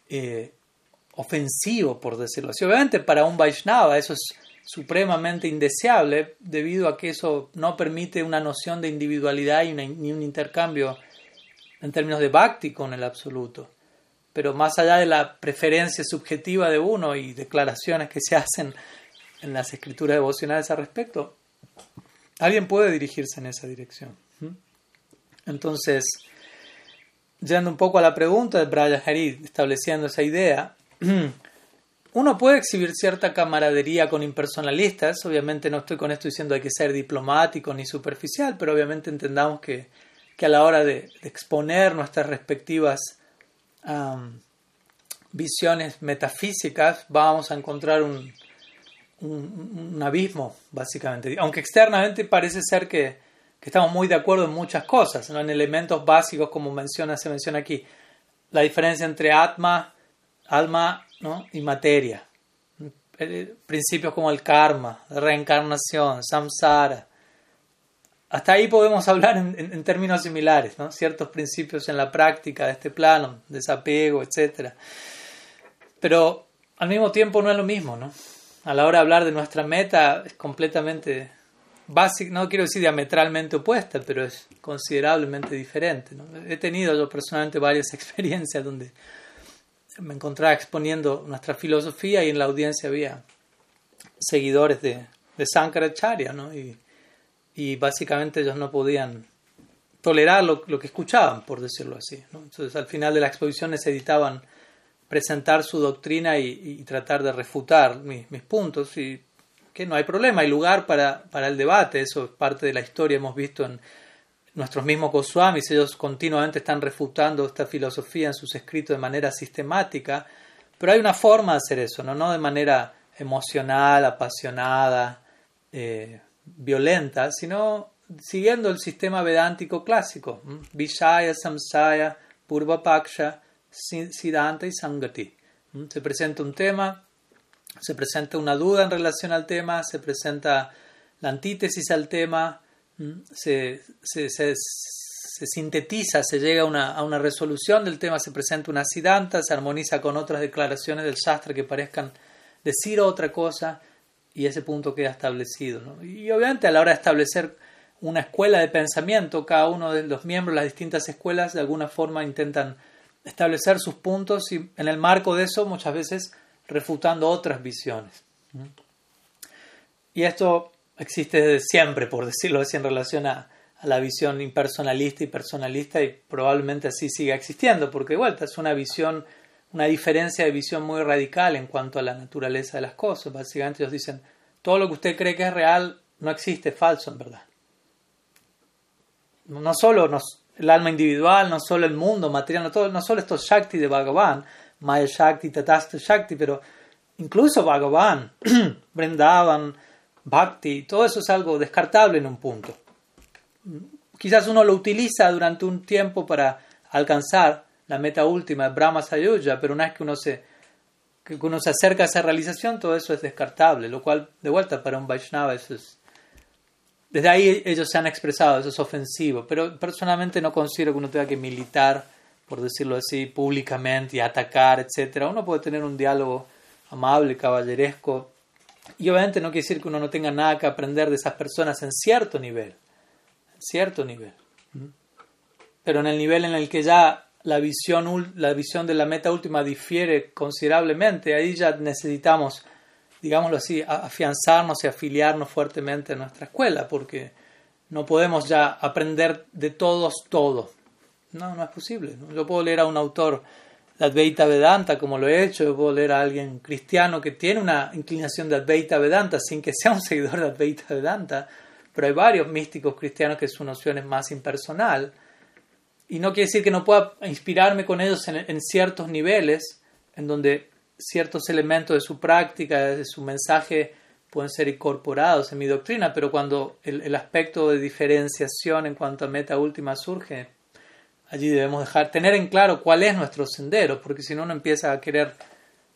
eh, ofensivo, por decirlo así. Obviamente para un Vaishnava eso es supremamente indeseable debido a que eso no permite una noción de individualidad y ni un intercambio en términos de bhakti con el absoluto pero más allá de la preferencia subjetiva de uno y declaraciones que se hacen en las escrituras devocionales al respecto, alguien puede dirigirse en esa dirección. Entonces, yendo un poco a la pregunta de Brian Harid, estableciendo esa idea, [CLEARS THROAT] uno puede exhibir cierta camaradería con impersonalistas, obviamente no estoy con esto diciendo hay que ser diplomático ni superficial, pero obviamente entendamos que, que a la hora de exponer nuestras respectivas visiones metafísicas, vamos a encontrar un, un, abismo, básicamente. Aunque externamente parece ser que, que, estamos muy de acuerdo en muchas cosas, en elementos básicos, como menciona, se menciona aquí, la diferencia entre atma, alma ¿no? y materia. Eh, principios como el karma, reencarnación, samsara, hasta ahí podemos hablar en, términos similares, ¿no? ciertos principios en la práctica de este plano, desapego, etc. Pero al mismo tiempo no es lo mismo, ¿no? A la hora de hablar de nuestra meta es completamente básica, no quiero decir diametralmente opuesta, pero es considerablemente diferente. He tenido yo personalmente varias [LAUGHS] experiencias donde me encontraba exponiendo nuestra filosofía y en la audiencia había seguidores de, de Sankaracharya, ¿no? Y básicamente ellos no podían tolerar lo, que escuchaban, por decirlo así. Entonces al final de la exposición necesitaban presentar su doctrina y, tratar de refutar mis, puntos y que no hay problema, hay lugar para, para, el debate, eso es parte de la historia, hemos visto en nuestros mismos Goswamis, ellos continuamente están refutando esta filosofía en sus escritos de manera sistemática, pero hay una forma de hacer eso, no, no de manera emocional, apasionada, eh, violenta, sino siguiendo el sistema vedántico clásico, Vishaya, Samsaya, Purvapaksha, Siddhanta y Sangati. Se presenta un tema, se presenta una duda en relación al tema, se presenta la antítesis al tema, se, sintetiza, se llega a una, a una, resolución del tema, se presenta una Siddhanta, se armoniza con otras declaraciones del Shastra que parezcan decir otra cosa y ese punto queda establecido. Y obviamente a la hora de establecer una escuela de pensamiento, cada uno de los miembros de las distintas escuelas de alguna forma intentan establecer sus puntos y en el marco de eso muchas veces refutando otras visiones. Y esto existe desde siempre, por decirlo así, en relación a, la visión impersonalista y personalista y probablemente así siga existiendo, porque igual es una visión una diferencia de visión muy radical en cuanto a la naturaleza de las cosas. Básicamente ellos dicen, todo lo que usted cree que es real no existe, es falso en verdad. No solo el alma individual, no solo el mundo material, no, no solo estos Shakti de Bhagavan, Maya Shakti, Tatasta Shakti, pero incluso Bhagavan, [CLEARS THROAT] Brindavan, bhakti, todo eso es algo descartable en un punto. Quizás uno lo utiliza durante un tiempo para alcanzar la meta última Brahma Sayuja, pero una vez que uno se, que uno se acerca a esa realización, todo eso es descartable, lo cual, de vuelta, para un Vaishnava eso es... Desde ahí ellos se han expresado, eso es ofensivo, pero personalmente no considero que uno tenga que militar, por decirlo así, públicamente y atacar, etc. Uno puede tener un diálogo amable, caballeresco, y obviamente no quiere decir que uno no tenga nada que aprender de esas personas en cierto nivel, en cierto nivel. Pero en el nivel en el que ya la visión, la visión de la meta última difiere considerablemente, ahí ya necesitamos, digámoslo así, afianzarnos y afiliarnos fuertemente a nuestra escuela, porque no podemos ya aprender de todos todo. No, no es posible. Yo puedo leer a un autor de Advaita Vedanta como lo he hecho, yo puedo leer a alguien cristiano que tiene una inclinación de Advaita Vedanta sin que sea un seguidor de Advaita Vedanta, pero hay varios místicos cristianos que su noción es más impersonal y no quiere decir que no pueda inspirarme con ellos en, ciertos niveles, en donde ciertos elementos de su práctica, de su mensaje, pueden ser incorporados en mi doctrina, pero cuando el, aspecto de diferenciación en cuanto a meta última surge, allí debemos dejar, tener en claro cuál es nuestro sendero, porque si no, uno empieza a querer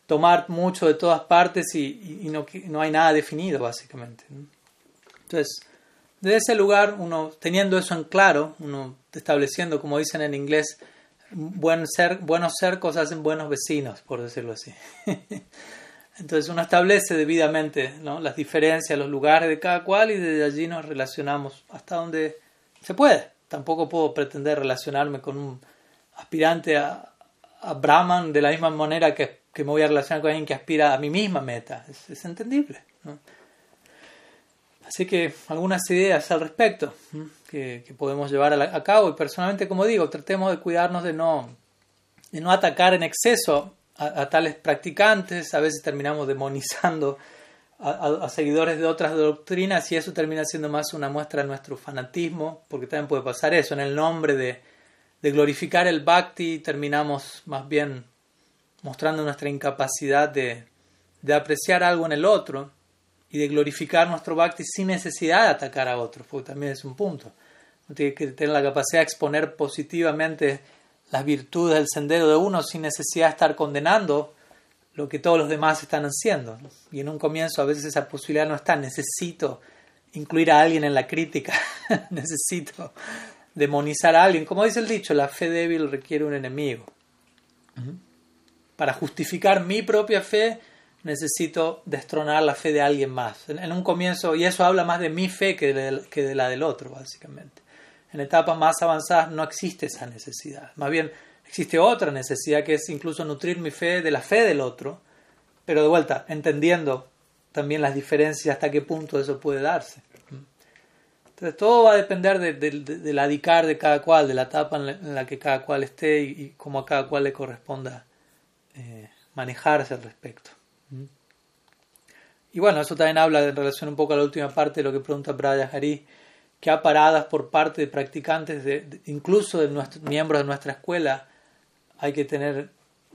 tomar mucho de todas partes y, no, no, hay nada definido, básicamente. Entonces, desde ese lugar, uno teniendo eso en claro, uno estableciendo, como dicen en inglés, buen ser, buenos cercos hacen buenos vecinos, por decirlo así. [LAUGHS] Entonces uno establece debidamente ¿no? las diferencias, los lugares de cada cual y desde allí nos relacionamos hasta donde se puede. Tampoco puedo pretender relacionarme con un aspirante a, a Brahman de la misma manera que, que, me voy a relacionar con alguien que aspira a mi misma meta. Es, es entendible. ¿no? Así que algunas ideas al respecto que, podemos llevar a, cabo. Y personalmente, como digo, tratemos de cuidarnos de no, de no atacar en exceso a, tales practicantes, a veces terminamos demonizando a, seguidores de otras doctrinas y eso termina siendo más una muestra de nuestro fanatismo, porque también puede pasar eso, en el nombre de, de glorificar el bhakti terminamos más bien mostrando nuestra incapacidad de, de apreciar algo en el otro y de glorificar nuestro bhakti sin necesidad de atacar a otros, porque también es un punto. Uno tiene que tener la capacidad de exponer positivamente las virtudes del sendero de uno sin necesidad de estar condenando lo que todos los demás están haciendo. Y en un comienzo a veces esa posibilidad no está. Necesito incluir a alguien en la crítica, [LAUGHS] necesito demonizar a alguien. Como dice el dicho, la fe débil requiere un enemigo. Para justificar mi propia fe, necesito destronar la fe de alguien más. En, un comienzo, y eso habla más de mi fe que de, la del otro, básicamente. En etapas más avanzadas no existe esa necesidad. Más bien, existe otra necesidad que es incluso nutrir mi fe de la fe del otro, pero de vuelta, entendiendo también las diferencias hasta qué punto eso puede darse. Entonces todo va a depender de, de, de, la adicar de cada cual, de la etapa en la, que cada cual esté y, cómo a cada cual le corresponda eh, manejarse al respecto. Y bueno, eso también habla en relación un poco a la última parte de lo que pregunta Braya Hari, que ha paradas por parte de practicantes, de, incluso de nuestros, miembros de nuestra escuela, hay que tener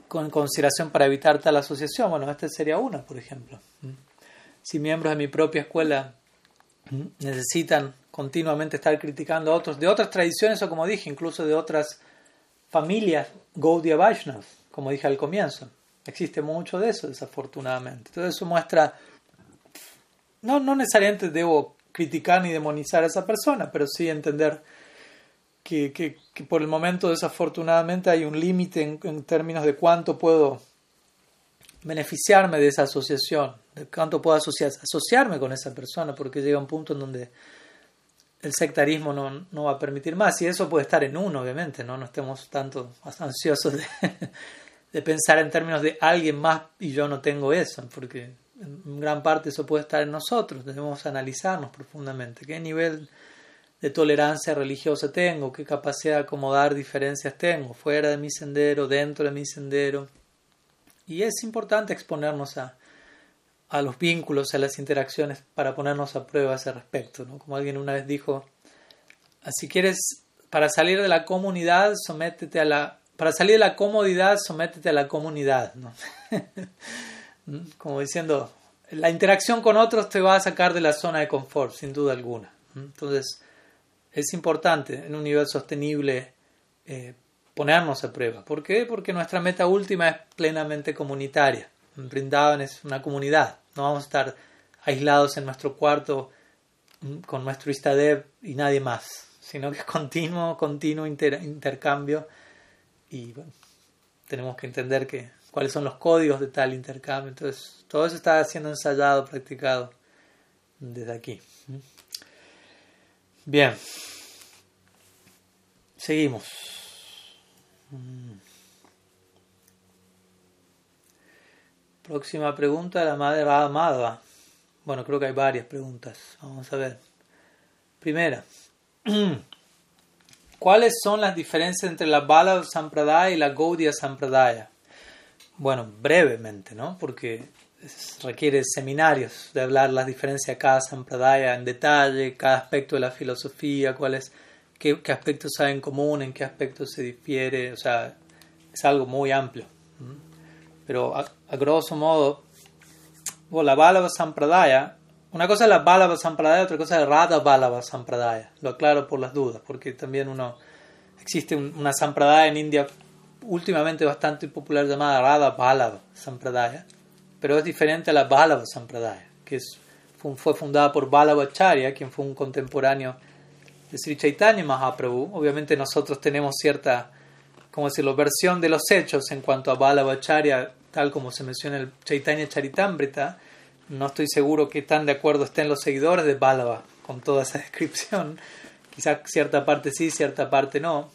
con consideración para evitar tal asociación. Bueno, esta sería una, por ejemplo. Si miembros de mi propia escuela necesitan continuamente estar criticando a otros de otras tradiciones o, como dije, incluso de otras familias, Gaudiya Vaishnavas, como dije al comienzo. Existe mucho de eso, desafortunadamente. Entonces eso muestra, no, no necesariamente debo criticar ni demonizar a esa persona, pero sí entender que, que, por el momento desafortunadamente hay un límite en, términos de cuánto puedo beneficiarme de esa asociación, de cuánto puedo asociar, asociarme con esa persona, porque llega un punto en donde el sectarismo no, no, va a permitir más, y eso puede estar en uno, obviamente, no, no estemos tanto ansiosos de [LAUGHS] de pensar en términos de alguien más y yo no tengo eso, porque en gran parte eso puede estar en nosotros, debemos analizarnos profundamente, qué nivel de tolerancia religiosa tengo, qué capacidad de acomodar diferencias tengo, fuera de mi sendero, dentro de mi sendero. Y es importante exponernos a, a los vínculos, a las interacciones para ponernos a prueba a ese respecto. ¿no? Como alguien una vez dijo, si quieres, para salir de la comunidad, sométete a la para salir de la comodidad, sométete a la comunidad. ¿no? [LAUGHS] Como diciendo, la interacción con otros te va a sacar de la zona de confort, sin duda alguna. Entonces, es importante en un nivel sostenible eh, ponernos a prueba. ¿Por qué? Porque nuestra meta última es plenamente comunitaria. Brindaban es una comunidad. No vamos a estar aislados en nuestro cuarto con nuestro Istadev y nadie más, sino que es [LAUGHS] continuo, continuo intercambio y tenemos que entender que cuáles son los códigos de tal intercambio. Entonces, todo eso está siendo ensayado, practicado desde aquí. Bien. Seguimos. Próxima pregunta, la madre Madhva. Bueno, creo que hay varias preguntas. Vamos a ver. Primera. [CLEARS THROAT] ¿Cuáles son las diferencias entre la Bala Sampradaya y la Gaudiya Sampradaya? Bueno, brevemente, ¿no? Porque requiere seminarios de hablar las diferencias de cada Sampradaya en detalle, cada aspecto de la filosofía, cuáles, qué, aspectos hay en común, en qué aspectos se difiere, o sea, es algo muy amplio. Pero a, grosso modo, la Bala Sampradaya una cosa es la Balava Sampradaya, otra cosa es Radha Balava Sampradaya. Lo aclaro por las dudas, porque también uno existe una Sampradaya en India últimamente bastante popular llamada Radha Balava Sampradaya, pero es diferente a la Balava Sampradaya, que fue fundada por Acharya, quien fue un contemporáneo de Sri Chaitanya Mahaprabhu. Obviamente nosotros tenemos cierta, como decirlo, versión de los hechos en cuanto a Acharya, tal como se menciona en el Chaitanya Charitamrita, no estoy seguro que tan de acuerdo estén los seguidores de Bálava con toda esa [LAUGHS] descripción. Quizás cierta parte sí, cierta parte no.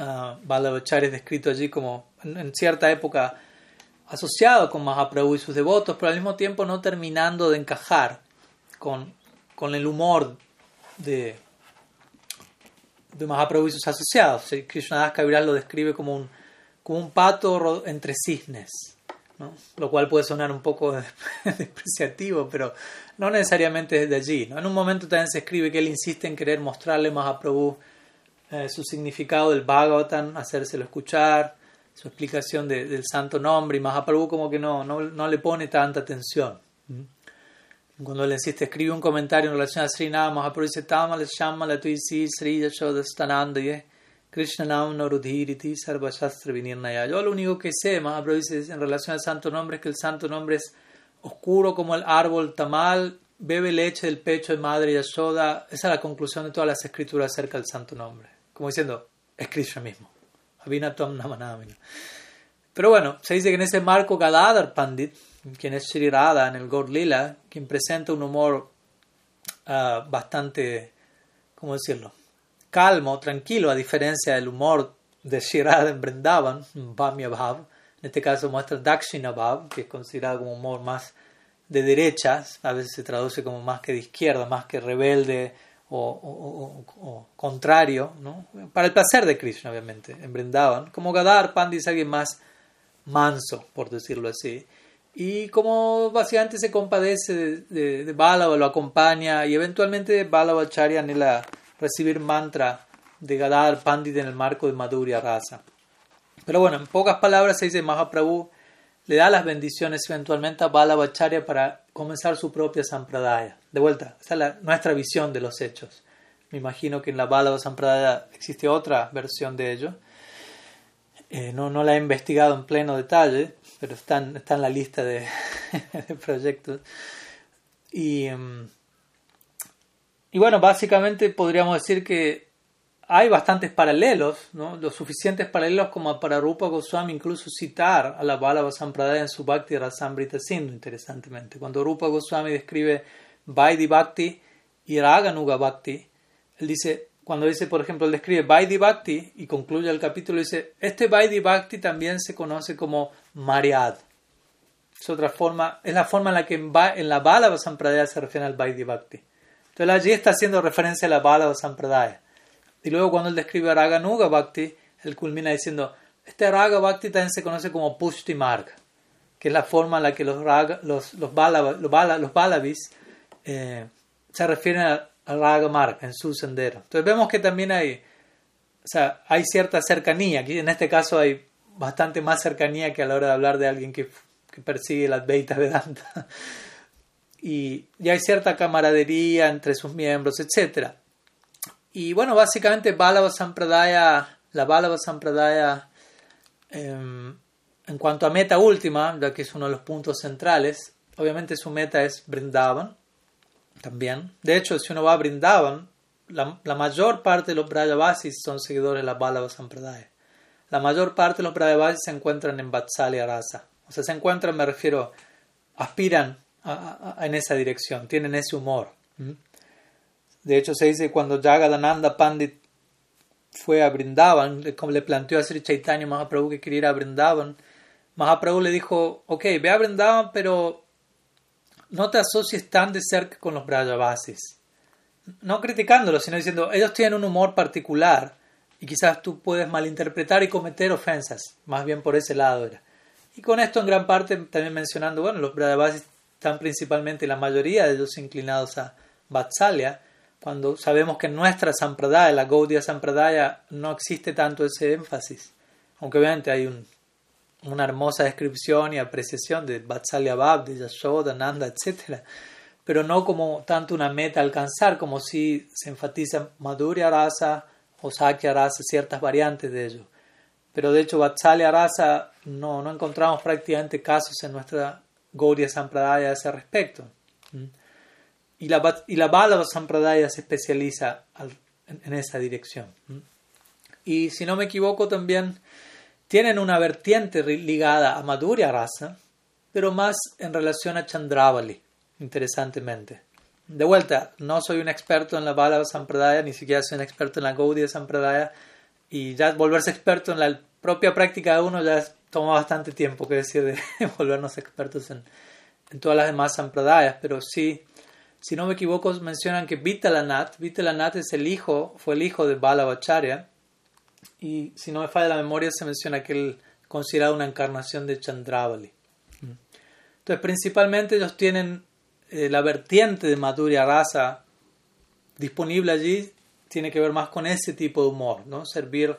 Uh, es descrito allí como en, cierta época asociado con Mahaprabhu y sus devotos, pero al mismo tiempo no terminando de encajar con, con el humor de, de Mahaprabhu y sus asociados. Krishnadas Kaviraj lo describe como un, como un pato entre cisnes lo cual puede sonar un poco [LAUGHS] despreciativo, pero no necesariamente desde allí. ¿no? En un momento también se escribe que él insiste en querer mostrarle más a Prabhu eh, su significado del Bhagavatam, hacérselo escuchar, su explicación del santo nombre, y más a Prabhu como que no, no, le pone tanta atención. Cuando él insiste, escribe un comentario en relación a Sri Nama, Mahaprabhu dice, Tamala Shamala Tuisi Sri Yashodastananda, Krishna Nam Narudhiriti Sarvashastra Vinirnaya. Yo lo único que sé, Mahaprabhu dice en relación al santo nombre es que el santo nombre es oscuro como el árbol tamal, bebe leche del pecho de madre Yashoda. Esa es la conclusión de todas las escrituras acerca del santo nombre. Como diciendo, es Krishna mismo. Avinatam Namanamina. Pero bueno, se dice que en ese marco Gadadhar Pandit, quien es Sri Radha en el Gaur Lila, quien presenta un humor uh, bastante, ¿cómo decirlo? calmo, tranquilo, a diferencia del humor de Shirad en Brindavan, Bhamya Bhav. En este caso muestra Dakshina Bhav, que es considerado como humor más de derechas, a veces se traduce como más que de izquierda, más que rebelde o, contrario, ¿no? Para el placer de Krishna, obviamente, en Brindavan. Como Gadar Pandi es alguien más manso, por decirlo así. Y como básicamente se compadece de, de, lo acompaña, y eventualmente Balava Acharya la recibir mantra de Gadar Pandit en el marco de Madhurya Rasa. Pero bueno, en pocas palabras se dice Mahaprabhu le da las bendiciones eventualmente a Balabacharya para comenzar su propia Sampradaya. De vuelta, esa es nuestra visión de los hechos. Me imagino que en la Balaba Sampradaya existe otra versión de ello. Eh, no, no la he investigado en pleno detalle, pero está en, está en la lista [LAUGHS] de, proyectos. Y. Em, y bueno, básicamente podríamos decir que hay bastantes paralelos, ¿no? los suficientes paralelos como para Rupa Goswami incluso citar a la Balava Sampradaya en su Bhakti Rasamrita Sindhu, interesantemente. Cuando Rupa Goswami describe Vaidhi Bhakti y Raganuga Bhakti, él dice, cuando dice, por ejemplo, él describe Vaidhi Bhakti y concluye el capítulo, dice, este Vaidhi Bhakti también se conoce como Mariad. Es otra forma, es la forma en la que en, la Balava Sampradaya se refiere al Vaidhi Bhakti. Entonces allí está haciendo referencia a la bala o Sampradaya. Y luego cuando él describe Raga Nuga Bhakti, él culmina diciendo, este Raga Bhakti también se conoce como Pushti Marg, que es la forma en la que los, raga, los, los, los, Balavis eh, se refieren al, Raga Marg en su sendero. Entonces vemos que también hay, o sea, hay cierta cercanía. Aquí en este caso hay bastante más cercanía que a la hora de hablar de alguien que que persigue la Advaita Vedanta. [LAUGHS] Y, y, hay cierta camaradería entre sus miembros, etc. Y bueno, básicamente Balava Sampradaya, la Balava Sampradaya, em, en cuanto a meta última, ya que es uno de los puntos centrales, obviamente su meta es Brindavan, también. De hecho, si uno va a Brindavan, la, mayor parte de los Brajavasis son seguidores de la Balava Sampradaya. La mayor parte de los Brajavasis se encuentran en Vatsalya Rasa. O sea, se encuentran, me refiero, aspiran en esa dirección, tienen ese humor. De hecho, se dice cuando Jagadananda Pandit fue a Brindavan, como le planteó a Sri Chaitanya Mahaprabhu que quería ir a Brindavan, Mahaprabhu le dijo, ok, ve a Brindavan, pero no te asocies tan de cerca con los Brajavasis. No criticándolos, sino diciendo, ellos tienen un humor particular y quizás tú puedes malinterpretar y cometer ofensas, más bien por ese lado era. Y con esto en gran parte también mencionando, bueno, los Brajavasis están principalmente la mayoría de ellos inclinados a Vatsalya, cuando sabemos que en nuestra Sampradaya, la Gaudiya Sampradaya, no existe tanto ese énfasis. Aunque obviamente hay un, una hermosa descripción y apreciación de Vatsalya Bhav, de Yashoda, Nanda, etc. Pero no como tanto una meta alcanzar, como si se enfatiza Madhurya Rasa o Sakya Rasa, ciertas variantes de ello. Pero de hecho, Vatsalya Rasa no, no encontramos prácticamente casos en nuestra Gaudiya Sampradaya a ese respecto. Y la, y la Sampradaya se especializa en, esa dirección. Y si no me equivoco, también tienen una vertiente ligada a Madhurya Rasa, pero más en relación a Chandravali, interesantemente. De vuelta, no soy un experto en la Balava Sampradaya, ni siquiera soy un experto en la Gaudiya Sampradaya, y ya volverse experto en la propia práctica de uno ya toma bastante tiempo, que decir, de [LAUGHS] volvernos expertos en, todas las demás sampradayas, pero sí, si no me equivoco, mencionan que Vitalanath, Vitalanath es el hijo, fue el hijo de Balavacharya, y si no me falla la memoria, se menciona que él considerado una encarnación de Chandravali. Entonces, principalmente ellos tienen eh, la vertiente de Madhurya Rasa disponible allí, tiene que ver más con ese tipo de humor, ¿no? Servir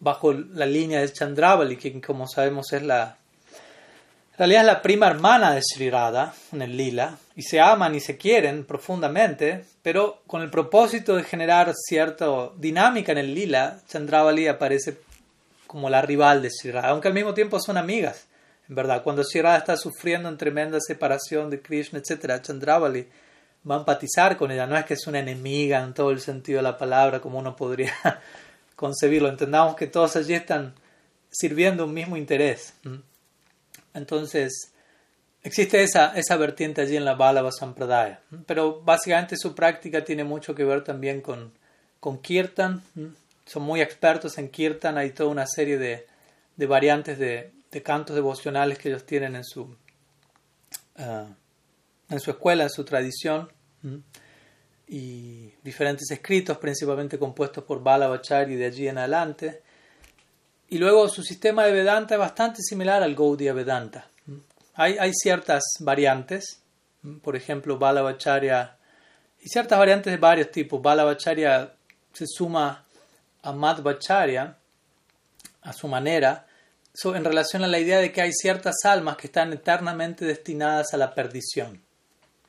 bajo la línea de Chandravali, que como sabemos es la, en realidad es la prima hermana de Sri Radha en el lila, y se aman y se quieren profundamente, pero con el propósito de generar cierta dinámica en el lila, Chandravali aparece como la rival de Sri Radha, aunque al mismo tiempo son amigas. En verdad, cuando Sri Radha está sufriendo en tremenda separación de Krishna, etc., Chandravali va a empatizar con ella. No es que es una enemiga en todo el sentido de la palabra, como uno podría [LAUGHS] concebirlo. Entendamos que todos allí están sirviendo un mismo interés. Entonces, existe esa, esa vertiente allí en la Balava Sampradaya. Pero básicamente su práctica tiene mucho que ver también con, con Kirtan. Son muy expertos en Kirtan. Hay toda una serie de, de variantes de, de, cantos devocionales que ellos tienen en su, ah, en su escuela, en su tradición y diferentes escritos, principalmente compuestos por y de allí en adelante. Y luego su sistema de Vedanta es bastante similar al Gaudiya Vedanta. Hay, ciertas variantes, por ejemplo, Balavacharya, y ciertas variantes de varios tipos. Balavacharya se suma a Madhvacharya a su manera, en relación a la idea de que hay ciertas almas que están eternamente destinadas a la perdición,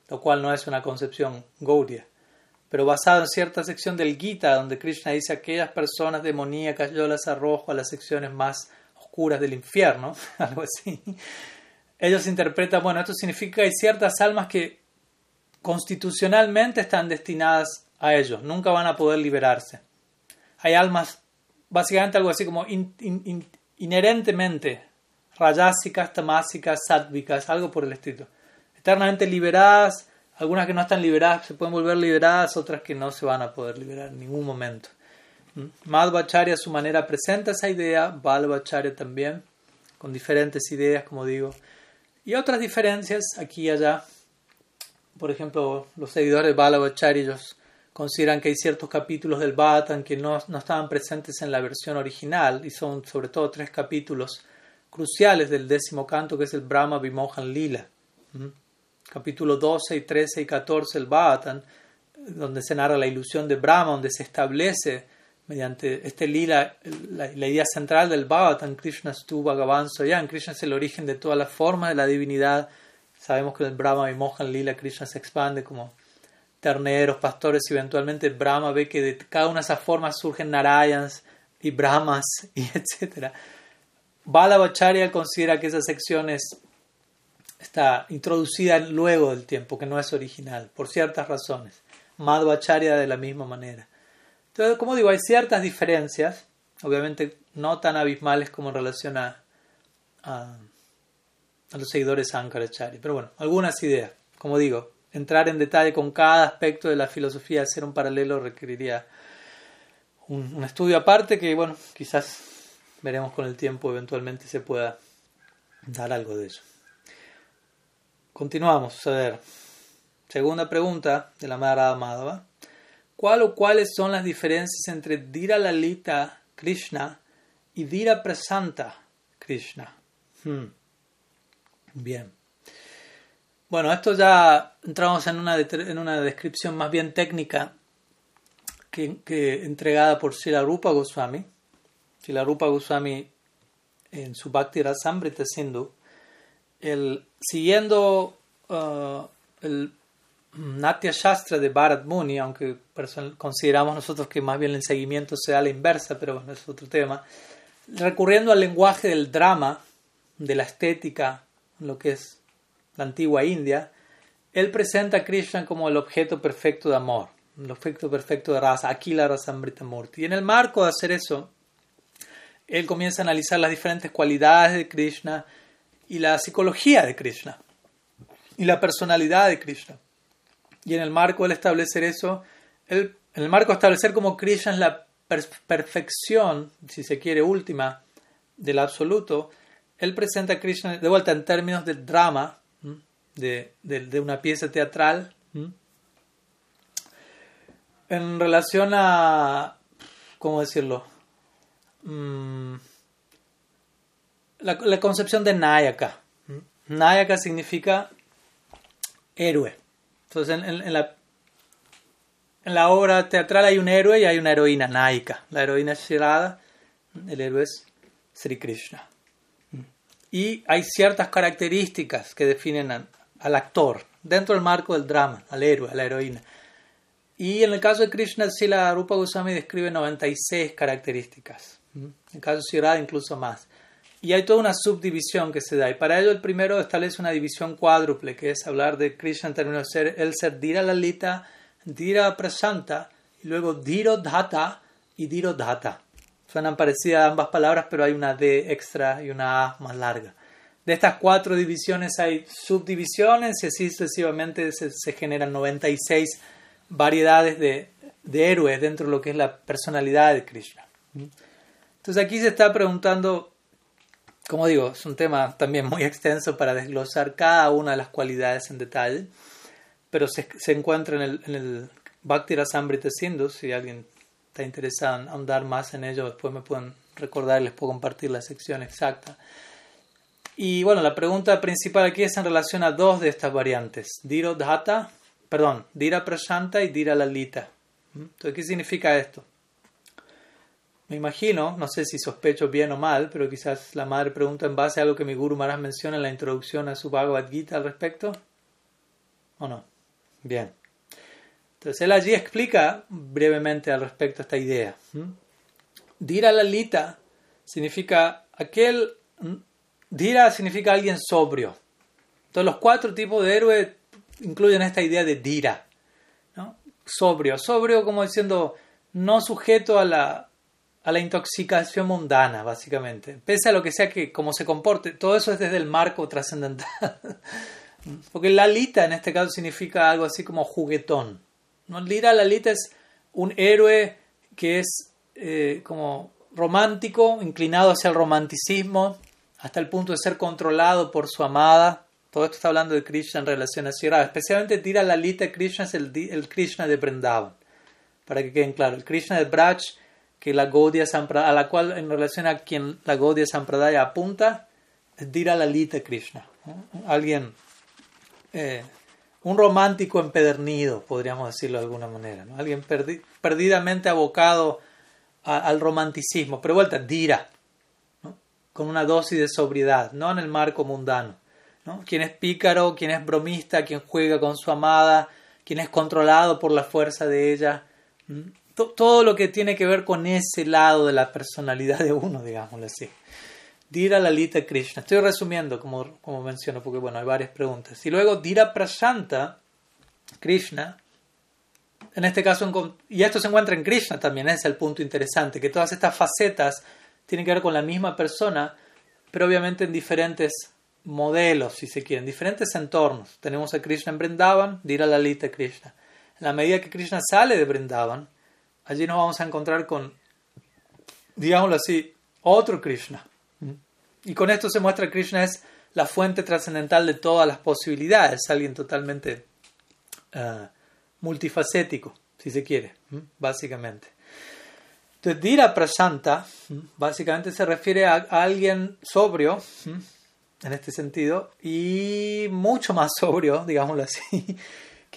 lo cual no es una concepción Gaudiya pero basado en cierta sección del Gita, donde Krishna dice aquellas personas demoníacas yo las arrojo a las secciones más oscuras del infierno, [LAUGHS] algo así. Ellos interpretan, bueno, esto significa que hay ciertas almas que constitucionalmente están destinadas a ellos, nunca van a poder liberarse. Hay almas, básicamente algo así como inherentemente rayásicas, tamásicas, sádvicas, algo por el estilo. Eternamente liberadas algunas que no están liberadas se pueden volver liberadas, otras que no se van a poder liberar en ningún momento. ¿Mm? Madhvacharya a su manera presenta esa idea, Balvacharya también, con diferentes ideas, como digo, y otras diferencias aquí y allá. Por ejemplo, los seguidores de Balvacharya ellos consideran que hay ciertos capítulos del Bhattan que no, no, estaban presentes en la versión original y son sobre todo tres capítulos cruciales del décimo canto que es el Brahma Vimohan Lila. ¿Mm? capítulo 12 y 13 y 14 el Bhattan, donde se narra la ilusión de Brahma, donde se establece mediante este lila, la, idea central del Bhagavatam, Krishna Stu Bhagavan Soyan, Krishna es el origen de todas las formas de la divinidad. Sabemos que el Brahma y Mohan Lila Krishna se expande como terneros, pastores, y eventualmente Brahma ve que de cada una de esas formas surgen Narayans y Brahmas, y [LAUGHS] etc. Balabacharya considera que esa sección está introducida luego del tiempo, que no es original, por ciertas razones. Madhvacharya de la misma manera. Entonces, como digo, hay ciertas diferencias, obviamente no tan abismales como en relación a, los seguidores de Ankaracharya, pero bueno, algunas ideas. Como digo, entrar en detalle con cada aspecto de la filosofía, hacer un paralelo requeriría un, un estudio aparte que, bueno, quizás veremos con el tiempo, eventualmente se pueda dar algo de eso. Continuamos, a ver. Segunda pregunta de la Madre Madhava. ¿Cuál o cuáles son las diferencias entre Dira Lalita Krishna y Dira Prasanta Krishna? Hmm. Bien. Bueno, esto ya entramos en una, en una descripción más bien técnica que, entregada por Srila Rupa Goswami. Srila Rupa Goswami en su Bhakti Rasamrita Sindhu, el, siguiendo uh, el Natya Shastra de Bharat Muni, aunque consideramos nosotros que más bien el seguimiento sea la inversa, pero bueno, es otro tema, recurriendo al lenguaje del drama, de la estética, lo que es la antigua India, él presenta a Krishna como el objeto perfecto de amor, el objeto perfecto de raza, Akila Rasamrita Murti. Y en el marco de hacer eso, él comienza a analizar las diferentes cualidades de Krishna y la psicología de Krishna y la personalidad de Krishna. Y en el marco del establecer eso, en el marco de establecer como Krishna es la perfección, si se quiere, última del absoluto, él presenta a Krishna de vuelta en términos del drama, de, una pieza teatral, en relación a, ¿cómo decirlo? Mm, la, concepción de Nayaka. Nayaka significa héroe. Entonces, en, la, en la obra teatral hay un héroe y hay una heroína, Naika. La heroína es Shirada, el héroe es Sri Krishna. Y hay ciertas características que definen al actor dentro del marco del drama, al héroe, a la heroína. Y en el caso de Krishna, Sila Rupa Goswami describe 96 características. En el caso de Shirada, incluso más. Y hay toda una subdivisión que se da. Y para ello el primero establece una división cuádruple, que es hablar de Krishna en términos de ser el ser Dira Lalita, Dira Prasanta, y luego Diro Dhata y Diro Dhata. Suenan parecidas ambas palabras, pero hay una D extra y una A más larga. De estas cuatro divisiones hay subdivisiones y así sucesivamente se, generan 96 variedades de, de héroes dentro de lo que es la personalidad de Krishna. Entonces aquí se está preguntando como digo, es un tema también muy extenso para desglosar cada una de las cualidades en detalle, pero se, se encuentra en el, en el Sindhu, si alguien está interesado en ahondar más en ello, después me pueden recordar y les puedo compartir la sección exacta. Y bueno, la pregunta principal aquí es en relación a dos de estas variantes, Diro Dhata, perdón, Dira Prashanta y Dira Lalita. ¿Mm? Entonces, ¿qué significa esto? Me imagino, no sé si sospecho bien o mal, pero quizás la madre pregunta en base a algo que mi Guru Maharaj menciona en la introducción a su Bhagavad Gita al respecto. ¿O no? Bien. Entonces él allí explica brevemente al respecto esta idea. Dira Lalita significa aquel. Dira significa alguien sobrio. Entonces los cuatro tipos de héroes incluyen esta idea de Dira. Sobrio. Sobrio como diciendo no sujeto a la, a la intoxicación mundana, básicamente. Pese a lo que sea que como se comporte, todo eso es desde el marco trascendental. [LAUGHS] Porque Lalita en este caso significa algo así como juguetón. ¿no? Lira Lalita es un héroe que es eh, como romántico, inclinado hacia el romanticismo, hasta el punto de ser controlado por su amada. Todo esto está hablando de Krishna en relación a Sierra. Especialmente Tira Lalita Krishna es el, el Krishna de Vrindavan. Para que queden claros. El Krishna de Braj que la Gaudiya Sampradaya, a la cual en relación a quien la Gaudiya Sampradaya apunta, es Dira Lalita Krishna. Alguien, eh, un romántico empedernido, podríamos decirlo de alguna manera. Alguien perdidamente abocado al romanticismo, pero vuelta, dira, con una dosis de sobriedad, no en el marco mundano. ¿no? Quien es pícaro, quien es bromista, quien juega con su amada, quien es controlado por la fuerza de ella. Todo lo que tiene que ver con ese lado de la personalidad de uno, digámoslo así. Dira Lalita Krishna. Estoy resumiendo, como, como menciono, porque bueno, hay varias preguntas. Y luego Dira Prashanta Krishna. En este caso, y esto se encuentra en Krishna también, ese es el punto interesante, que todas estas facetas tienen que ver con la misma persona, pero obviamente en diferentes modelos, si se quieren, diferentes entornos. Tenemos a Krishna en Brindavan, Dira Lalita Krishna. En la medida que Krishna sale de Brindavan, allí nos vamos a encontrar con, digámoslo así, otro Krishna. Y con esto se muestra que Krishna es la fuente trascendental de todas las posibilidades, alguien totalmente uh, multifacético, si se quiere, básicamente. Entonces, Dira Prasanta básicamente se refiere a, alguien sobrio, en este sentido, y mucho más [LAUGHS] sobrio, digámoslo así,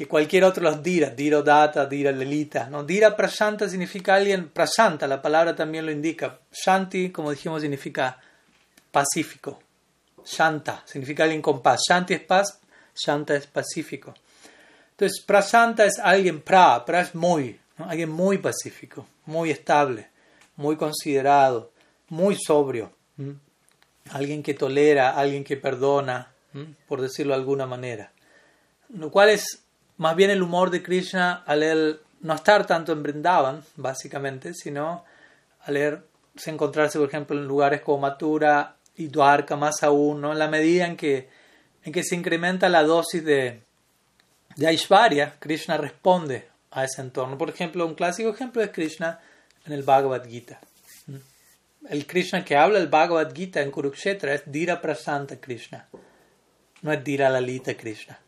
que cualquier otro los Dira, Dira Data, Dira Lelita. ¿no? Dira Prasanta significa alguien, Prasanta, la palabra también lo indica. Shanti, como dijimos, significa pacífico. Shanta significa alguien con paz. Shanti es paz, Shanta es pacífico. Entonces, Prasanta es alguien pra, pra es muy, alguien muy pacífico, muy estable, muy considerado, muy sobrio, alguien que tolera, alguien que perdona, por decirlo de alguna manera. Lo cual es más bien el humor de Krishna al él no estar tanto en Brindavan, básicamente, sino al él encontrarse, por ejemplo, en lugares como Mathura y Dwarka más aún, ¿no? en la medida en que, se incrementa la dosis de, de Krishna responde a ese entorno. Por ejemplo, un clásico ejemplo es Krishna en el Bhagavad Gita. ¿Mm? El Krishna que habla el Bhagavad Gita en Kurukshetra es Dira Prasanta Krishna, no es Dira Lalita Krishna.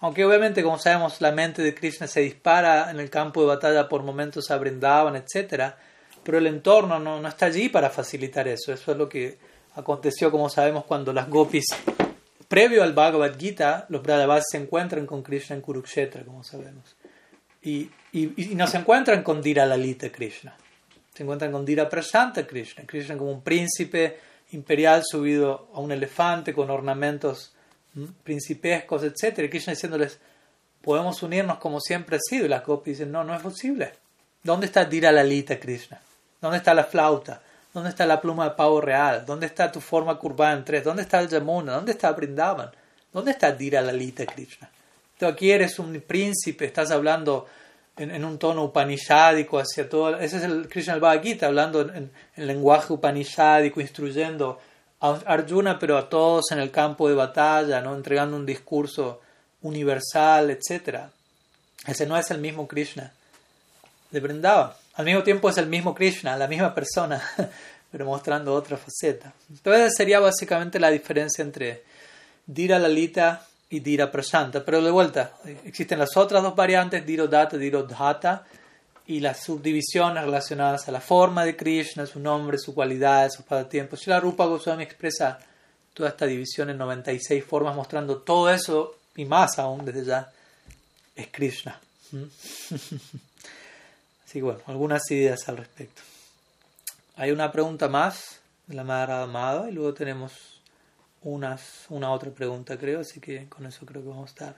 Aunque obviamente, como sabemos, la mente de Krishna se dispara en el campo de batalla por momentos a etc., pero el entorno no, no está allí para facilitar eso. Eso es lo que aconteció, como sabemos, cuando las gopis, previo al Bhagavad Gita, los Brahmavas se encuentran con Krishna en Kurukshetra, como sabemos. Y, y, no se encuentran con Dira Lalita Krishna. Se encuentran con Dira Prashanta Krishna. Krishna como un príncipe imperial subido a un elefante con ornamentos principescos, etc. Y Krishna diciéndoles, podemos unirnos como siempre ha sido. Y las gopis dicen, no, no es posible. ¿Dónde está Dira Lalita Krishna? ¿Dónde está la flauta? ¿Dónde está la pluma de pavo real? ¿Dónde está tu forma curvada en tres? ¿Dónde está el Yamuna? ¿Dónde está Brindavan? ¿Dónde está Dira Lalita Krishna? Tú aquí eres un príncipe, estás hablando en, un tono upanishádico hacia todo. Ese es el Krishna el Bhagavad Gita, hablando en, lenguaje upanishádico, instruyendo a Arjuna, pero a todos en el campo de batalla, ¿no? entregando un discurso universal, etc. Ese no es el mismo Krishna de Vrindavan. Al mismo tiempo es el mismo Krishna, la misma persona, [LAUGHS] pero mostrando otra faceta. Entonces sería básicamente la diferencia entre Dira Lalita y Dira Prashanta. Pero de vuelta, existen las otras dos variantes, Data, Dhata, y las subdivisiones relacionadas a la forma de Krishna, su nombre, su cualidad, sus pasatiempos. la Rupa Goswami expresa toda esta división en 96 formas, mostrando todo eso y más aún desde ya es Krishna. ¿Mm? [LAUGHS] Así que bueno, algunas ideas al respecto. Hay una pregunta más de la Madre Amada y luego tenemos unas, una otra pregunta, creo, así que con eso creo que vamos a estar.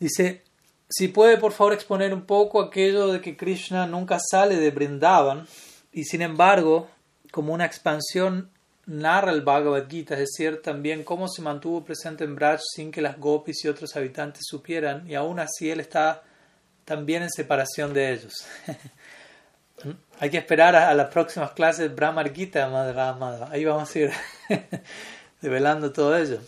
Dice, si puede por favor exponer un poco aquello de que Krishna nunca sale de Brindavan y sin embargo, como una expansión, narra el Bhagavad Gita, es decir, también cómo se mantuvo presente en Braj sin que las gopis y otros habitantes supieran y aún así él está también en separación de ellos. [LAUGHS] Hay que esperar a, las próximas clases Brahma Gita, Madre Amada. Ahí vamos a ir [LAUGHS] develando todo ello.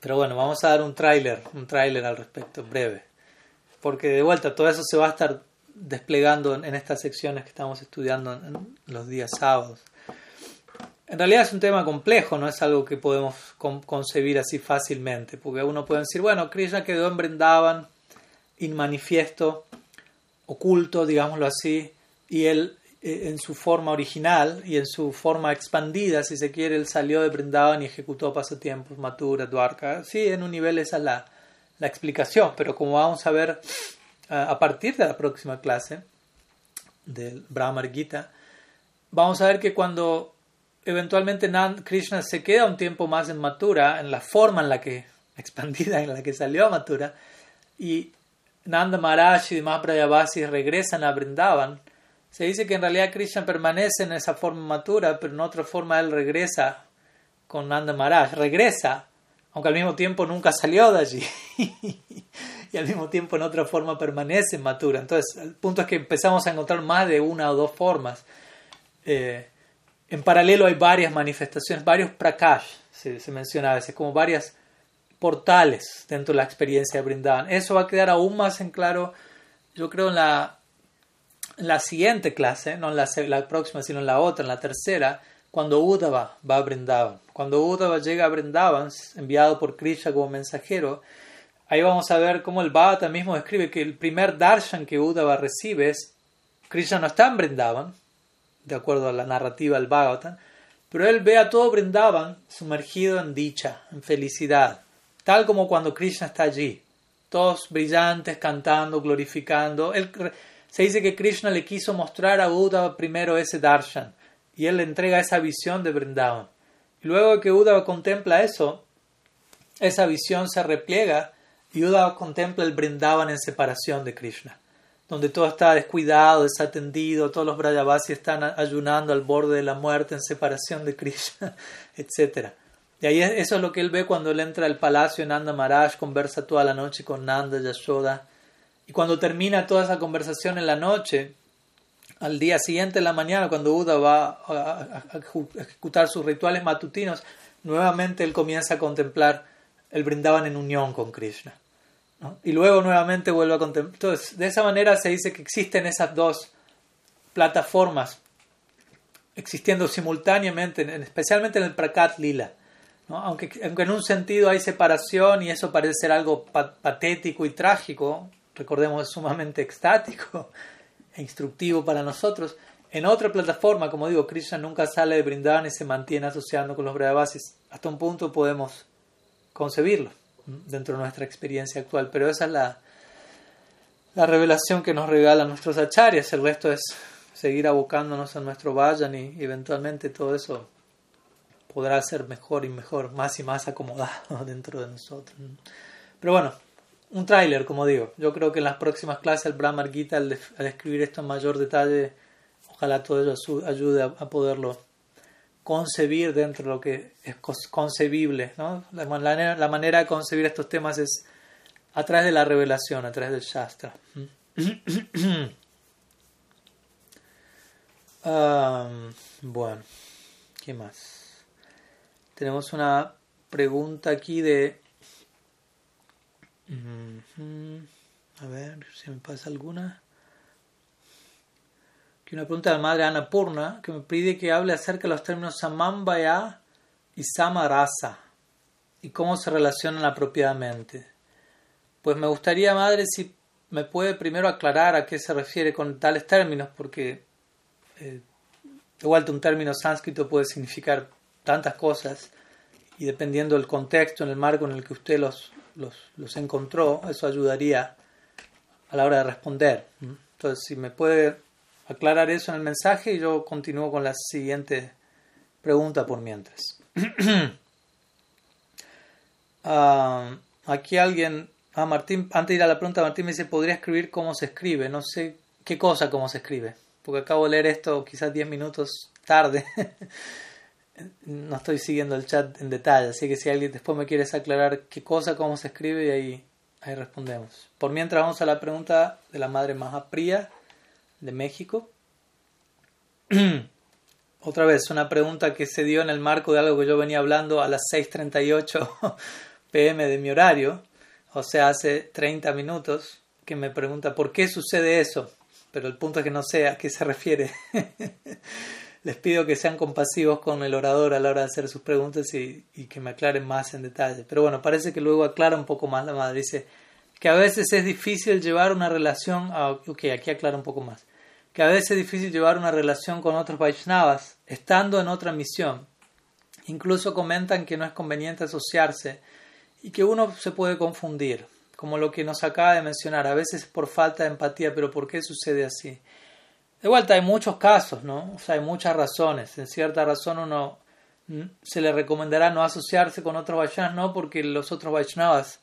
Pero bueno, vamos a dar un tráiler, un tráiler al respecto, breve. Porque de vuelta, todo eso se va a estar desplegando en, estas secciones que estamos estudiando los días sábados. En realidad es un tema complejo, no es algo que podemos concebir así fácilmente, porque uno puede decir, bueno, Krishna quedó en Brindavan, inmanifiesto, oculto, digámoslo así, y él eh, en su forma original y en su forma expandida, si se quiere, él salió de Brindavan y ejecutó pasatiempos, Matura, Dwarka. Sí, en un nivel es la, explicación, pero como vamos a ver a partir de la próxima clase, del Brahmar Gita, vamos a ver que cuando eventualmente Krishna se queda un tiempo más en Mathura, en la forma en la que, [LAUGHS] expandida en la que salió a Mathura, y Nanda Maharaj y demás Brayavasis regresan a Brindavan, se dice que en realidad Krishna permanece en esa forma matura, pero en otra forma él regresa con Nanda Maharaj, regresa, aunque al mismo tiempo nunca salió de allí. [LAUGHS] y al mismo tiempo en otra forma permanece matura. Entonces, el punto es que empezamos a encontrar más de una o dos formas. Eh, en paralelo hay varias manifestaciones, varios prakash, se, se, menciona a veces, como varias portales dentro de la experiencia de Brindavan. Eso va a quedar aún más en claro, yo creo, en la, la siguiente clase, no en la, la, próxima, sino en la otra, en la tercera, cuando Uddhava va a Brindavan. Cuando Uddhava llega a Brindavan, enviado por Krishna como mensajero, Ahí vamos a ver cómo el Bhagavatam mismo describe que el primer darshan que Uddhava recibe es Krishna no está en Brindavan, de acuerdo a la narrativa del Bhagavatam, pero él ve a todo Brindavan sumergido en dicha, en felicidad, tal como cuando Krishna está allí, todos brillantes, cantando, glorificando. Se dice que Krishna le quiso mostrar a Uddhava primero ese darshan y él le entrega esa visión de Brindavan. Y luego que Uddhava contempla eso, esa visión se repliega y Uddhava contempla el Brindavan en separación de Krishna, donde todo está descuidado, desatendido, todos los Brajavasis están ayunando al borde de la muerte en separación de Krishna, [LAUGHS] etc. Y ahí eso es lo que él ve cuando él entra al palacio, Nanda Maharaj conversa toda la noche con Nanda Yashoda. Y cuando termina toda esa conversación en la noche, al día siguiente en la mañana, cuando Uda va a ejecutar sus rituales matutinos, nuevamente él comienza a contemplar el Brindavan en unión con Krishna. Y luego nuevamente vuelve a contemplar. Entonces, de esa manera se dice que existen esas dos plataformas existiendo simultáneamente, especialmente en el Prakat Lila. Aunque, aunque, en un sentido hay separación y eso parece ser algo patético y trágico, recordemos es sumamente [LAUGHS] extático e instructivo para nosotros. En otra plataforma, como digo, Krishna nunca sale de Brindavan y se mantiene asociando con los Brahavasis. Hasta un punto podemos concebirlo dentro de nuestra experiencia actual. Pero esa es la, la revelación que nos regalan nuestros acharyas. El resto es seguir abocándonos a nuestro vayan y eventualmente todo eso podrá ser mejor y mejor, más y más acomodado [LAUGHS] dentro de nosotros. Pero bueno, un tráiler, como digo. Yo creo que en las próximas clases el Brahma Gita, al, describir esto en mayor detalle, ojalá todo ello ayude a poderlo concebir dentro de lo que es concebible. ¿no? La, manera, la manera de concebir estos temas es a través de la revelación, a través del Shastra. [CLEARS THROAT] bueno, ¿qué más? Tenemos una pregunta aquí de... A ver si me pasa alguna una pregunta de la madre Ana Purna que me pide que hable acerca de los términos Samambaya y Samarasa y cómo se relacionan apropiadamente. Pues me gustaría, madre, si me puede primero aclarar a qué se refiere con tales términos, porque eh, igual un término sánscrito puede significar tantas cosas y dependiendo del contexto, en el marco en el que usted los, los, los encontró, eso ayudaría a la hora de responder. Entonces, si me puede aclarar eso en el mensaje yo continúo con la siguiente pregunta por mientras. [CLEARS THROAT] Ah, aquí alguien, ah, Martín, antes de ir a la pregunta, Martín me dice, ¿podría escribir cómo se escribe? No sé qué cosa cómo se escribe, porque acabo de leer esto quizás 10 minutos tarde. [LAUGHS] no estoy siguiendo el chat en detalle, así que si alguien después me quiere aclarar qué cosa, cómo se escribe, y ahí, ahí respondemos. Por mientras vamos a la pregunta de la madre Mahapriya de México. [CLEARS THROAT] Otra vez, una pregunta que se dio en el marco de algo que yo venía hablando a las 6.38 [LAUGHS] pm de mi horario, o sea, hace 30 minutos, que me pregunta por qué sucede eso, pero el punto es que no sé a qué se refiere. [LAUGHS] Les pido que sean compasivos con el orador a la hora de hacer sus preguntas y, que me aclaren más en detalle. Pero bueno, parece que luego aclara un poco más la madre. Dice que a veces es difícil llevar una relación... A, ok, aquí aclara un poco más que a veces es difícil llevar una relación con otros Vaishnavas estando en otra misión. Incluso comentan que no es conveniente asociarse y que uno se puede confundir, como lo que nos acaba de mencionar, a veces por falta de empatía, pero ¿por qué sucede así? De vuelta, hay muchos casos, ¿no? O sea, hay muchas razones. En cierta razón uno se le recomendará no asociarse con otros Vaishnavas, no porque los otros Vaishnavas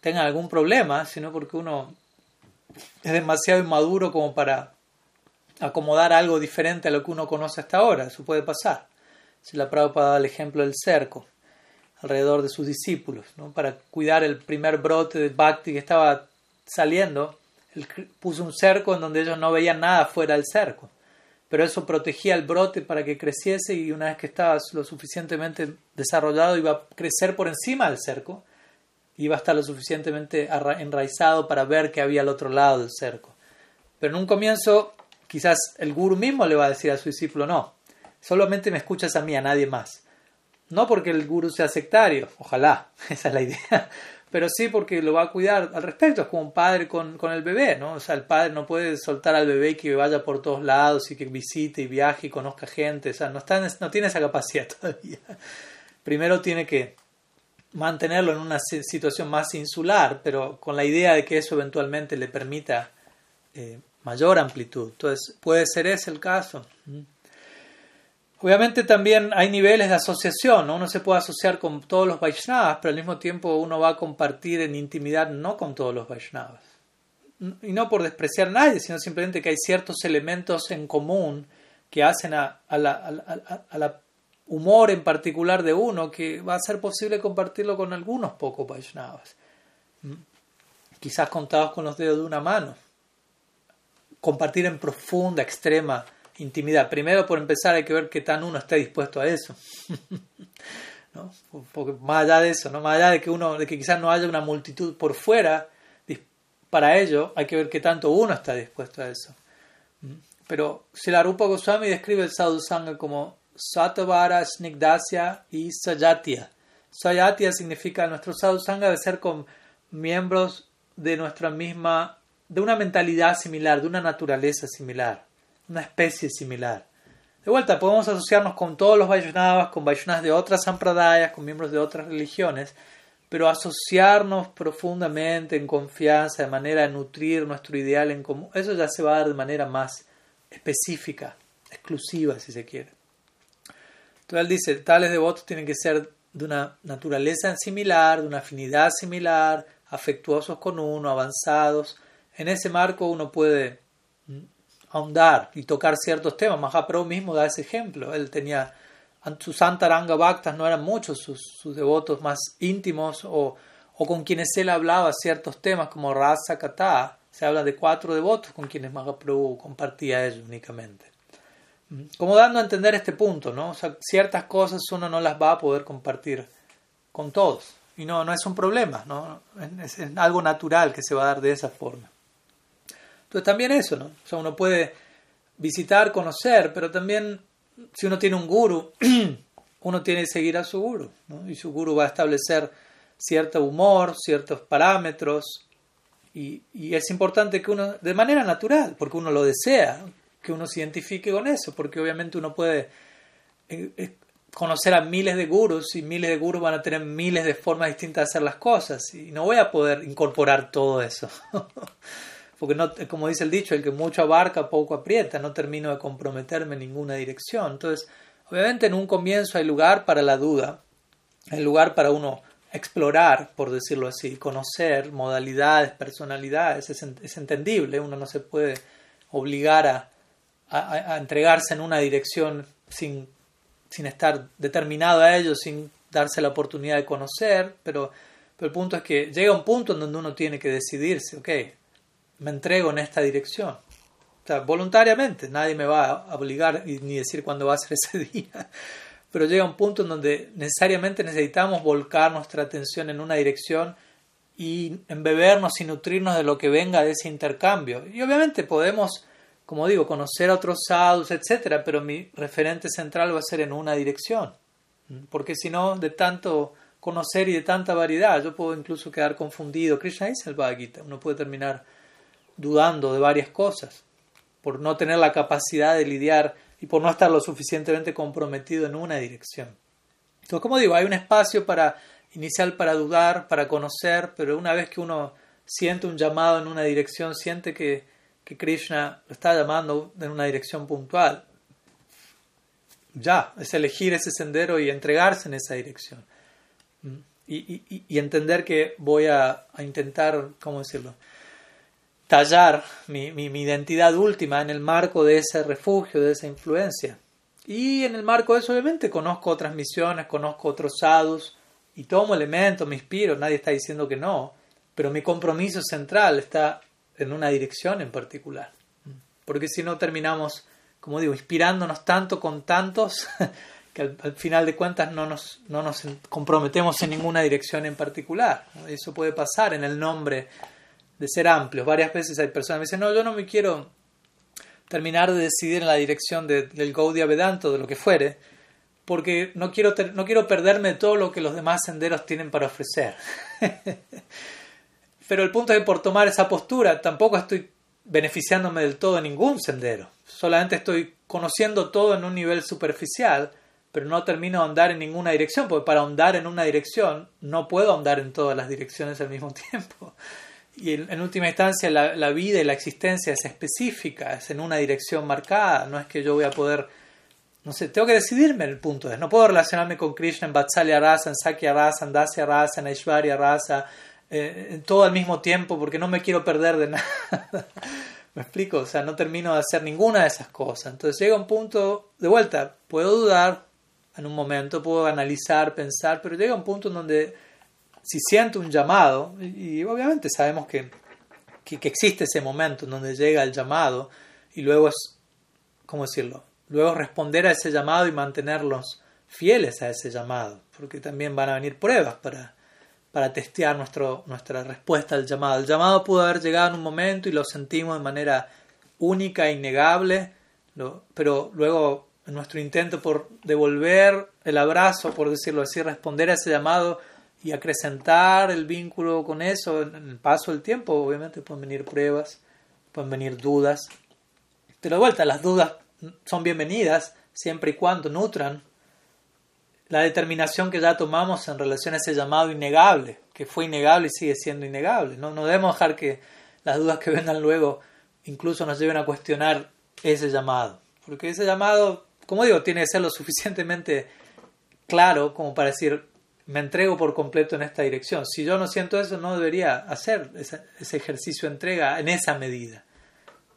tengan algún problema, sino porque uno es demasiado inmaduro como para acomodar algo diferente a lo que uno conoce hasta ahora. Eso puede pasar. Si la Prabhupada da el ejemplo del cerco alrededor de sus discípulos, ¿no? para cuidar el primer brote de Bhakti que estaba saliendo, él puso un cerco en donde ellos no veían nada fuera del cerco. Pero eso protegía el brote para que creciese y una vez que estaba lo suficientemente desarrollado iba a crecer por encima del cerco, iba a estar lo suficientemente enraizado para ver que había al otro lado del cerco. Pero en un comienzo quizás el guru mismo le va a decir a su discípulo, no, solamente me escuchas a mí, a nadie más. No porque el guru sea sectario, ojalá, [LAUGHS] esa es la idea, pero sí porque lo va a cuidar al respecto, es como un padre con, con, el bebé, ¿no? O sea, el padre no puede soltar al bebé que vaya por todos lados y que visite y viaje y conozca gente, o sea, no, está, no tiene esa capacidad [LAUGHS] todavía. Primero tiene que mantenerlo en una situación más insular, pero con la idea de que eso eventualmente le permita eh, mayor amplitud. Entonces, puede ser ese el caso. Obviamente también hay niveles de asociación, ¿no? uno se puede asociar con todos los Vaishnavas, pero al mismo tiempo uno va a compartir en intimidad no con todos los Vaishnavas. Y no por despreciar a nadie, sino simplemente que hay ciertos elementos en común que hacen a, la, humor en particular de uno que va a ser posible compartirlo con algunos pocos Vaishnavas. Quizás contados con los dedos de una mano. Compartir en profunda, extrema intimidad. Primero, por empezar, hay que ver qué tan uno está dispuesto a eso. [LAUGHS] ¿No? Más allá de eso, ¿no? más allá de que uno, de que quizás no haya una multitud por fuera, para ello hay que ver qué tanto uno está dispuesto a eso. ¿Mm? Pero Silarupa Goswami describe el sadhu sangha como Satavara, Snigdasya y Sayatya. Sayatya significa nuestro sadhu sangha debe ser con miembros de nuestra misma, de una mentalidad similar, de una naturaleza similar una especie similar. De vuelta, podemos asociarnos con todos los Vaishnavas, con Vaishnavas de otras sampradayas, con miembros de otras religiones, pero asociarnos profundamente, en confianza, de manera de nutrir nuestro ideal en común, eso ya se va a dar de manera más específica, exclusiva, si se quiere. Entonces él dice, tales devotos tienen que ser de una naturaleza similar, de una afinidad similar, afectuosos con uno, avanzados. En ese marco uno puede ahondar y tocar ciertos temas. Mahaprabhu mismo da ese ejemplo. Él tenía, sus Antaranga Bhaktas no eran muchos sus, sus devotos más íntimos o, o, con quienes él hablaba ciertos temas como Rasa Kata. Se habla de cuatro devotos con quienes Mahaprabhu compartía ellos únicamente. Mm, como dando a entender este punto, ¿no? Ciertas cosas uno no las va a poder compartir con todos. Y no, no es un problema, ¿no? es algo natural que se va a dar de esa forma. Entonces también eso, ¿no? O sea, uno puede visitar, conocer, pero también si uno tiene un guru, [CLEARS THROAT] uno tiene que seguir a su guru, ¿no? Y su guru va a establecer cierto humor, ciertos parámetros, y, y, es importante que uno, de manera natural, porque uno lo desea, que uno se identifique con eso, porque obviamente uno puede eh, eh, conocer a miles de gurus y miles de gurus van a tener miles de formas distintas de hacer las cosas, y no voy a poder incorporar todo eso. [LAUGHS] porque no, como dice el dicho, el que mucho abarca poco aprieta, no termino de comprometerme en ninguna dirección. Entonces, obviamente en un comienzo hay lugar para la duda, hay lugar para uno explorar, por decirlo así, conocer modalidades, personalidades, es, entendible, uno no se puede obligar a, a, entregarse en una dirección sin, sin estar determinado a ello, sin darse la oportunidad de conocer, pero, pero el punto es que llega un punto en donde uno tiene que decidirse, ok, me entrego en esta dirección. Voluntariamente, nadie me va a obligar ni decir cuándo va a ser [LAUGHS] ese día. Pero llega un punto en donde necesariamente necesitamos volcar nuestra atención en una dirección y embebernos y nutrirnos de lo que venga de ese intercambio. Y obviamente podemos, como digo, conocer a otros sadhus, etc., pero mi referente central va a ser en una dirección. Porque si no, de tanto conocer y de tanta variedad, yo puedo incluso quedar confundido. Krishna dice el Bhagavad Gita, uno puede terminar dudando de varias cosas, por no tener la capacidad de lidiar y por no estar lo suficientemente comprometido en una dirección. Entonces, como digo, hay un espacio para inicial para dudar, para conocer, pero una vez que uno siente un llamado en una dirección, siente que, que Krishna lo está llamando en una dirección puntual. Ya, es elegir ese sendero y entregarse en esa dirección. ¿Mm? Y, entender que voy a, intentar, ¿cómo decirlo? Tallar mi, mi, identidad última en el marco de ese refugio, de esa influencia. Y en el marco de eso, obviamente, conozco otras misiones, conozco otros sadhus y tomo elementos, me inspiro, nadie está diciendo que no, pero mi compromiso central está en una dirección en particular. Porque si no terminamos, como digo, inspirándonos tanto con tantos [LAUGHS] que al, final de cuentas no nos, no nos comprometemos en ninguna dirección en particular. Eso puede pasar en el nombre de ser amplios. Varias veces hay personas que me dicen, no, yo no me quiero terminar de decidir en la dirección del Gaudiya Vedanta de lo que fuere, porque no quiero, no quiero perderme todo lo que los demás senderos tienen para ofrecer. [LAUGHS] Pero el punto es que por tomar esa postura tampoco estoy beneficiándome del todo de ningún sendero. Solamente estoy conociendo todo en un nivel superficial, pero no termino de andar en ninguna dirección, porque para andar en una dirección no puedo andar en todas las direcciones al mismo [LAUGHS] tiempo. Y en, última instancia la, vida y la existencia es específica, es en una dirección marcada, no es que yo voy a poder, no sé, tengo que decidirme el punto es, no puedo relacionarme con Krishna en Vatsalya Rasa, en Sakya Rasa, en Dasya Rasa, en Aishwarya Rasa, eh, todo al mismo tiempo porque no me quiero perder de [LAUGHS] nada. ¿Me explico? O sea, no termino de hacer ninguna de esas cosas. Entonces llega un punto, de vuelta, puedo dudar en un momento, puedo analizar, pensar, pero llega un punto en donde si siento un llamado, y, obviamente sabemos que, que, existe ese momento en donde llega el llamado, y luego es, ¿cómo decirlo? Luego responder a ese llamado y mantenerlos fieles a ese llamado, porque también van a venir pruebas para, para testear nuestro, nuestra respuesta al llamado. El llamado pudo haber llegado en un momento y lo sentimos de manera única e innegable, pero luego en nuestro intento por devolver el abrazo, por decirlo así, responder a ese llamado y acrecentar el vínculo con eso, en el paso del tiempo, obviamente pueden venir pruebas, pueden venir dudas. Pero de vuelta, las dudas son bienvenidas siempre y cuando nutran la determinación que ya tomamos en relación a ese llamado innegable, que fue innegable y sigue siendo innegable. No, no debemos dejar que las dudas que vengan luego incluso nos lleven a cuestionar ese llamado. Porque ese llamado, como digo, tiene que ser lo suficientemente claro como para decir, me entrego por completo en esta dirección. Si yo no siento eso, no debería hacer ese, ejercicio de entrega en esa medida,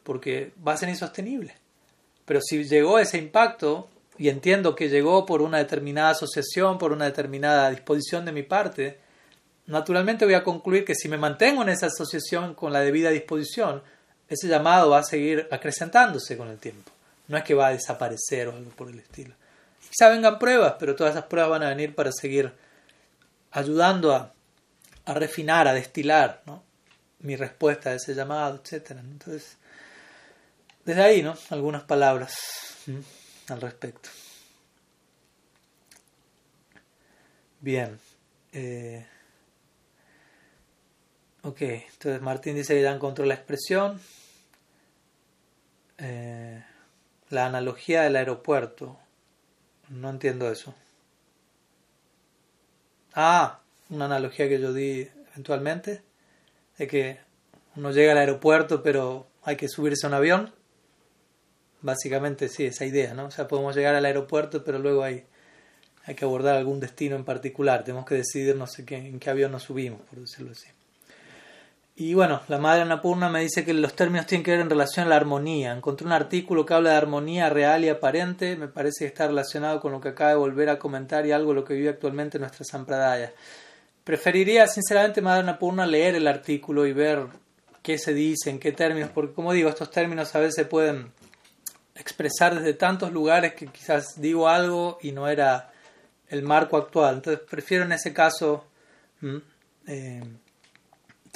porque va a ser insostenible. Pero si llegó ese impacto, y entiendo que llegó por una determinada asociación, por una determinada disposición de mi parte, naturalmente voy a concluir que si me mantengo en esa asociación con la debida disposición, ese llamado va a seguir acrecentándose con el tiempo. No es que va a desaparecer o algo por el estilo. quizá vengan pruebas, pero todas esas pruebas van a venir para seguir ayudando a, refinar, a destilar mi respuesta a ese llamado, etc. Entonces, desde ahí, ¿no? Algunas palabras al respecto. Bien. Eh, ok, entonces Martín dice que ya encontró la expresión. Eh, la analogía del aeropuerto. No entiendo eso. Ah, una analogía que yo di eventualmente. De que uno llega al aeropuerto pero hay que subirse a un avión. Básicamente sí, esa idea, ¿no? O sea, podemos llegar al aeropuerto, pero luego hay, hay que abordar algún destino en particular. Tenemos que decidir no sé qué, en qué avión nos subimos, por decirlo así. Y bueno, la madre Anapurna me dice que los términos tienen que ver en relación a la armonía. Encontré un artículo que habla de armonía real y aparente. Me parece que está relacionado con lo que acaba de volver a comentar y algo de lo que vive actualmente nuestra Sampradaya. Preferiría, sinceramente, Madre Anapurna, leer el artículo y ver qué se dice, en qué términos, porque como digo, estos términos a veces pueden expresar desde tantos lugares que quizás digo algo y no era el marco actual. Entonces prefiero en ese caso eh,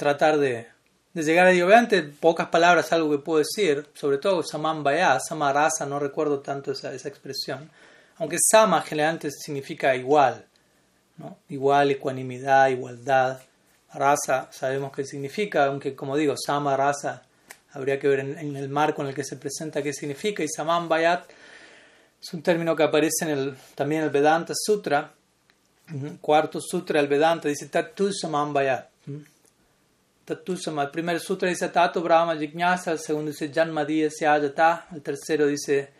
tratar de, llegar a obviamente pocas palabras algo que puedo decir, sobre todo Samambaya, Samarasa, no recuerdo tanto esa, expresión, aunque Sama generalmente significa igual, ¿no? igual, ecuanimidad, igualdad. Rasa sabemos qué significa, aunque como digo, Sama, Rasa habría que ver en, el marco en el que se presenta qué significa. Y Saman Bayat es un término que aparece en el, también en el Vedanta Sutra, cuarto sutra del Vedanta, dice Tatu Saman Bayat. Tatusama. El primer sutra dice Tato Brahma Jignasa, el segundo dice Janmadiya Syajata, el tercero dice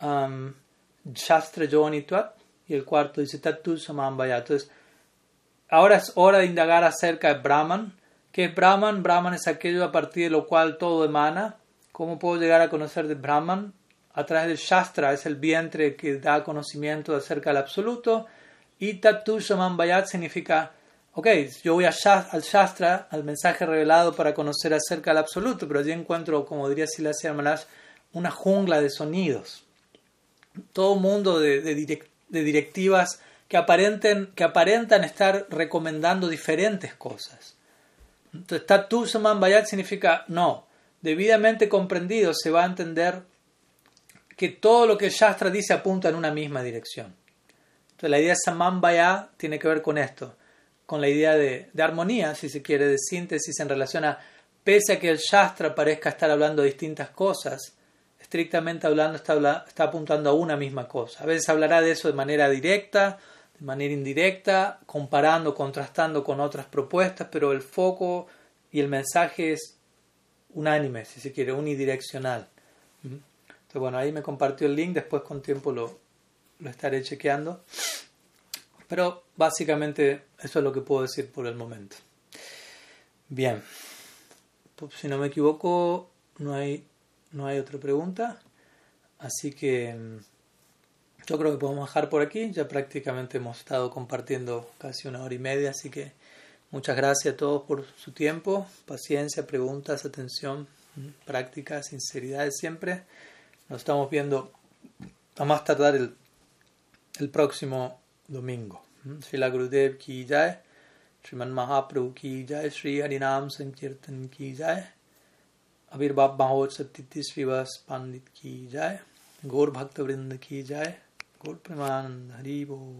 um, Shastra Jonitvat y el cuarto dice Tatusama Ambaya. Entonces, ahora es hora de indagar acerca de Brahman. ¿Qué es Brahman? Brahman es aquello a partir de lo cual todo emana. ¿Cómo puedo llegar a conocer de Brahman? A través del Shastra, es el vientre que da conocimiento acerca del absoluto. Y Tatusama Ambayat significa ok, yo voy al Shastra, al mensaje revelado para conocer acerca del absoluto, pero allí encuentro, como diría Silasya Maharaj, una jungla de sonidos. Todo un mundo de, directivas que, aparenten, aparentan estar recomendando diferentes cosas. Entonces, Tatu Saman Bayat significa no. Debidamente comprendido se va a entender que todo lo que el Shastra dice apunta en una misma dirección. Entonces, la idea de Saman Bayat tiene que ver con esto con la idea de, armonía, si se quiere, de síntesis en relación a, pese a que el Shastra parezca estar hablando de distintas cosas, estrictamente hablando está, apuntando a una misma cosa. A veces hablará de eso de manera directa, de manera indirecta, comparando, contrastando con otras propuestas, pero el foco y el mensaje es unánime, si se quiere, unidireccional. Entonces, bueno, ahí me compartió el link, después con tiempo lo estaré chequeando. Pero básicamente eso es lo que puedo decir por el momento. Bien, pues, si no me equivoco, no hay, no hay otra pregunta. Así que mm, yo creo que podemos dejar por aquí. Ya prácticamente hemos estado compartiendo casi una hora y media, así que muchas gracias a todos por su tiempo, paciencia, preguntas, atención, mm, práctica, sinceridad siempre. Nos estamos viendo a más tardar el, el próximo domingo. Srila गुरुदेव की जाय श्रीमन महाप्रभु की जय श्री हरिनाम संकीर्तन की जाय आविर्भाव महोत्सव तीसरी वर्ष पांडित की जाय गौर भक्त वृंद की जाय गौर प्रेमानंद हरि बोल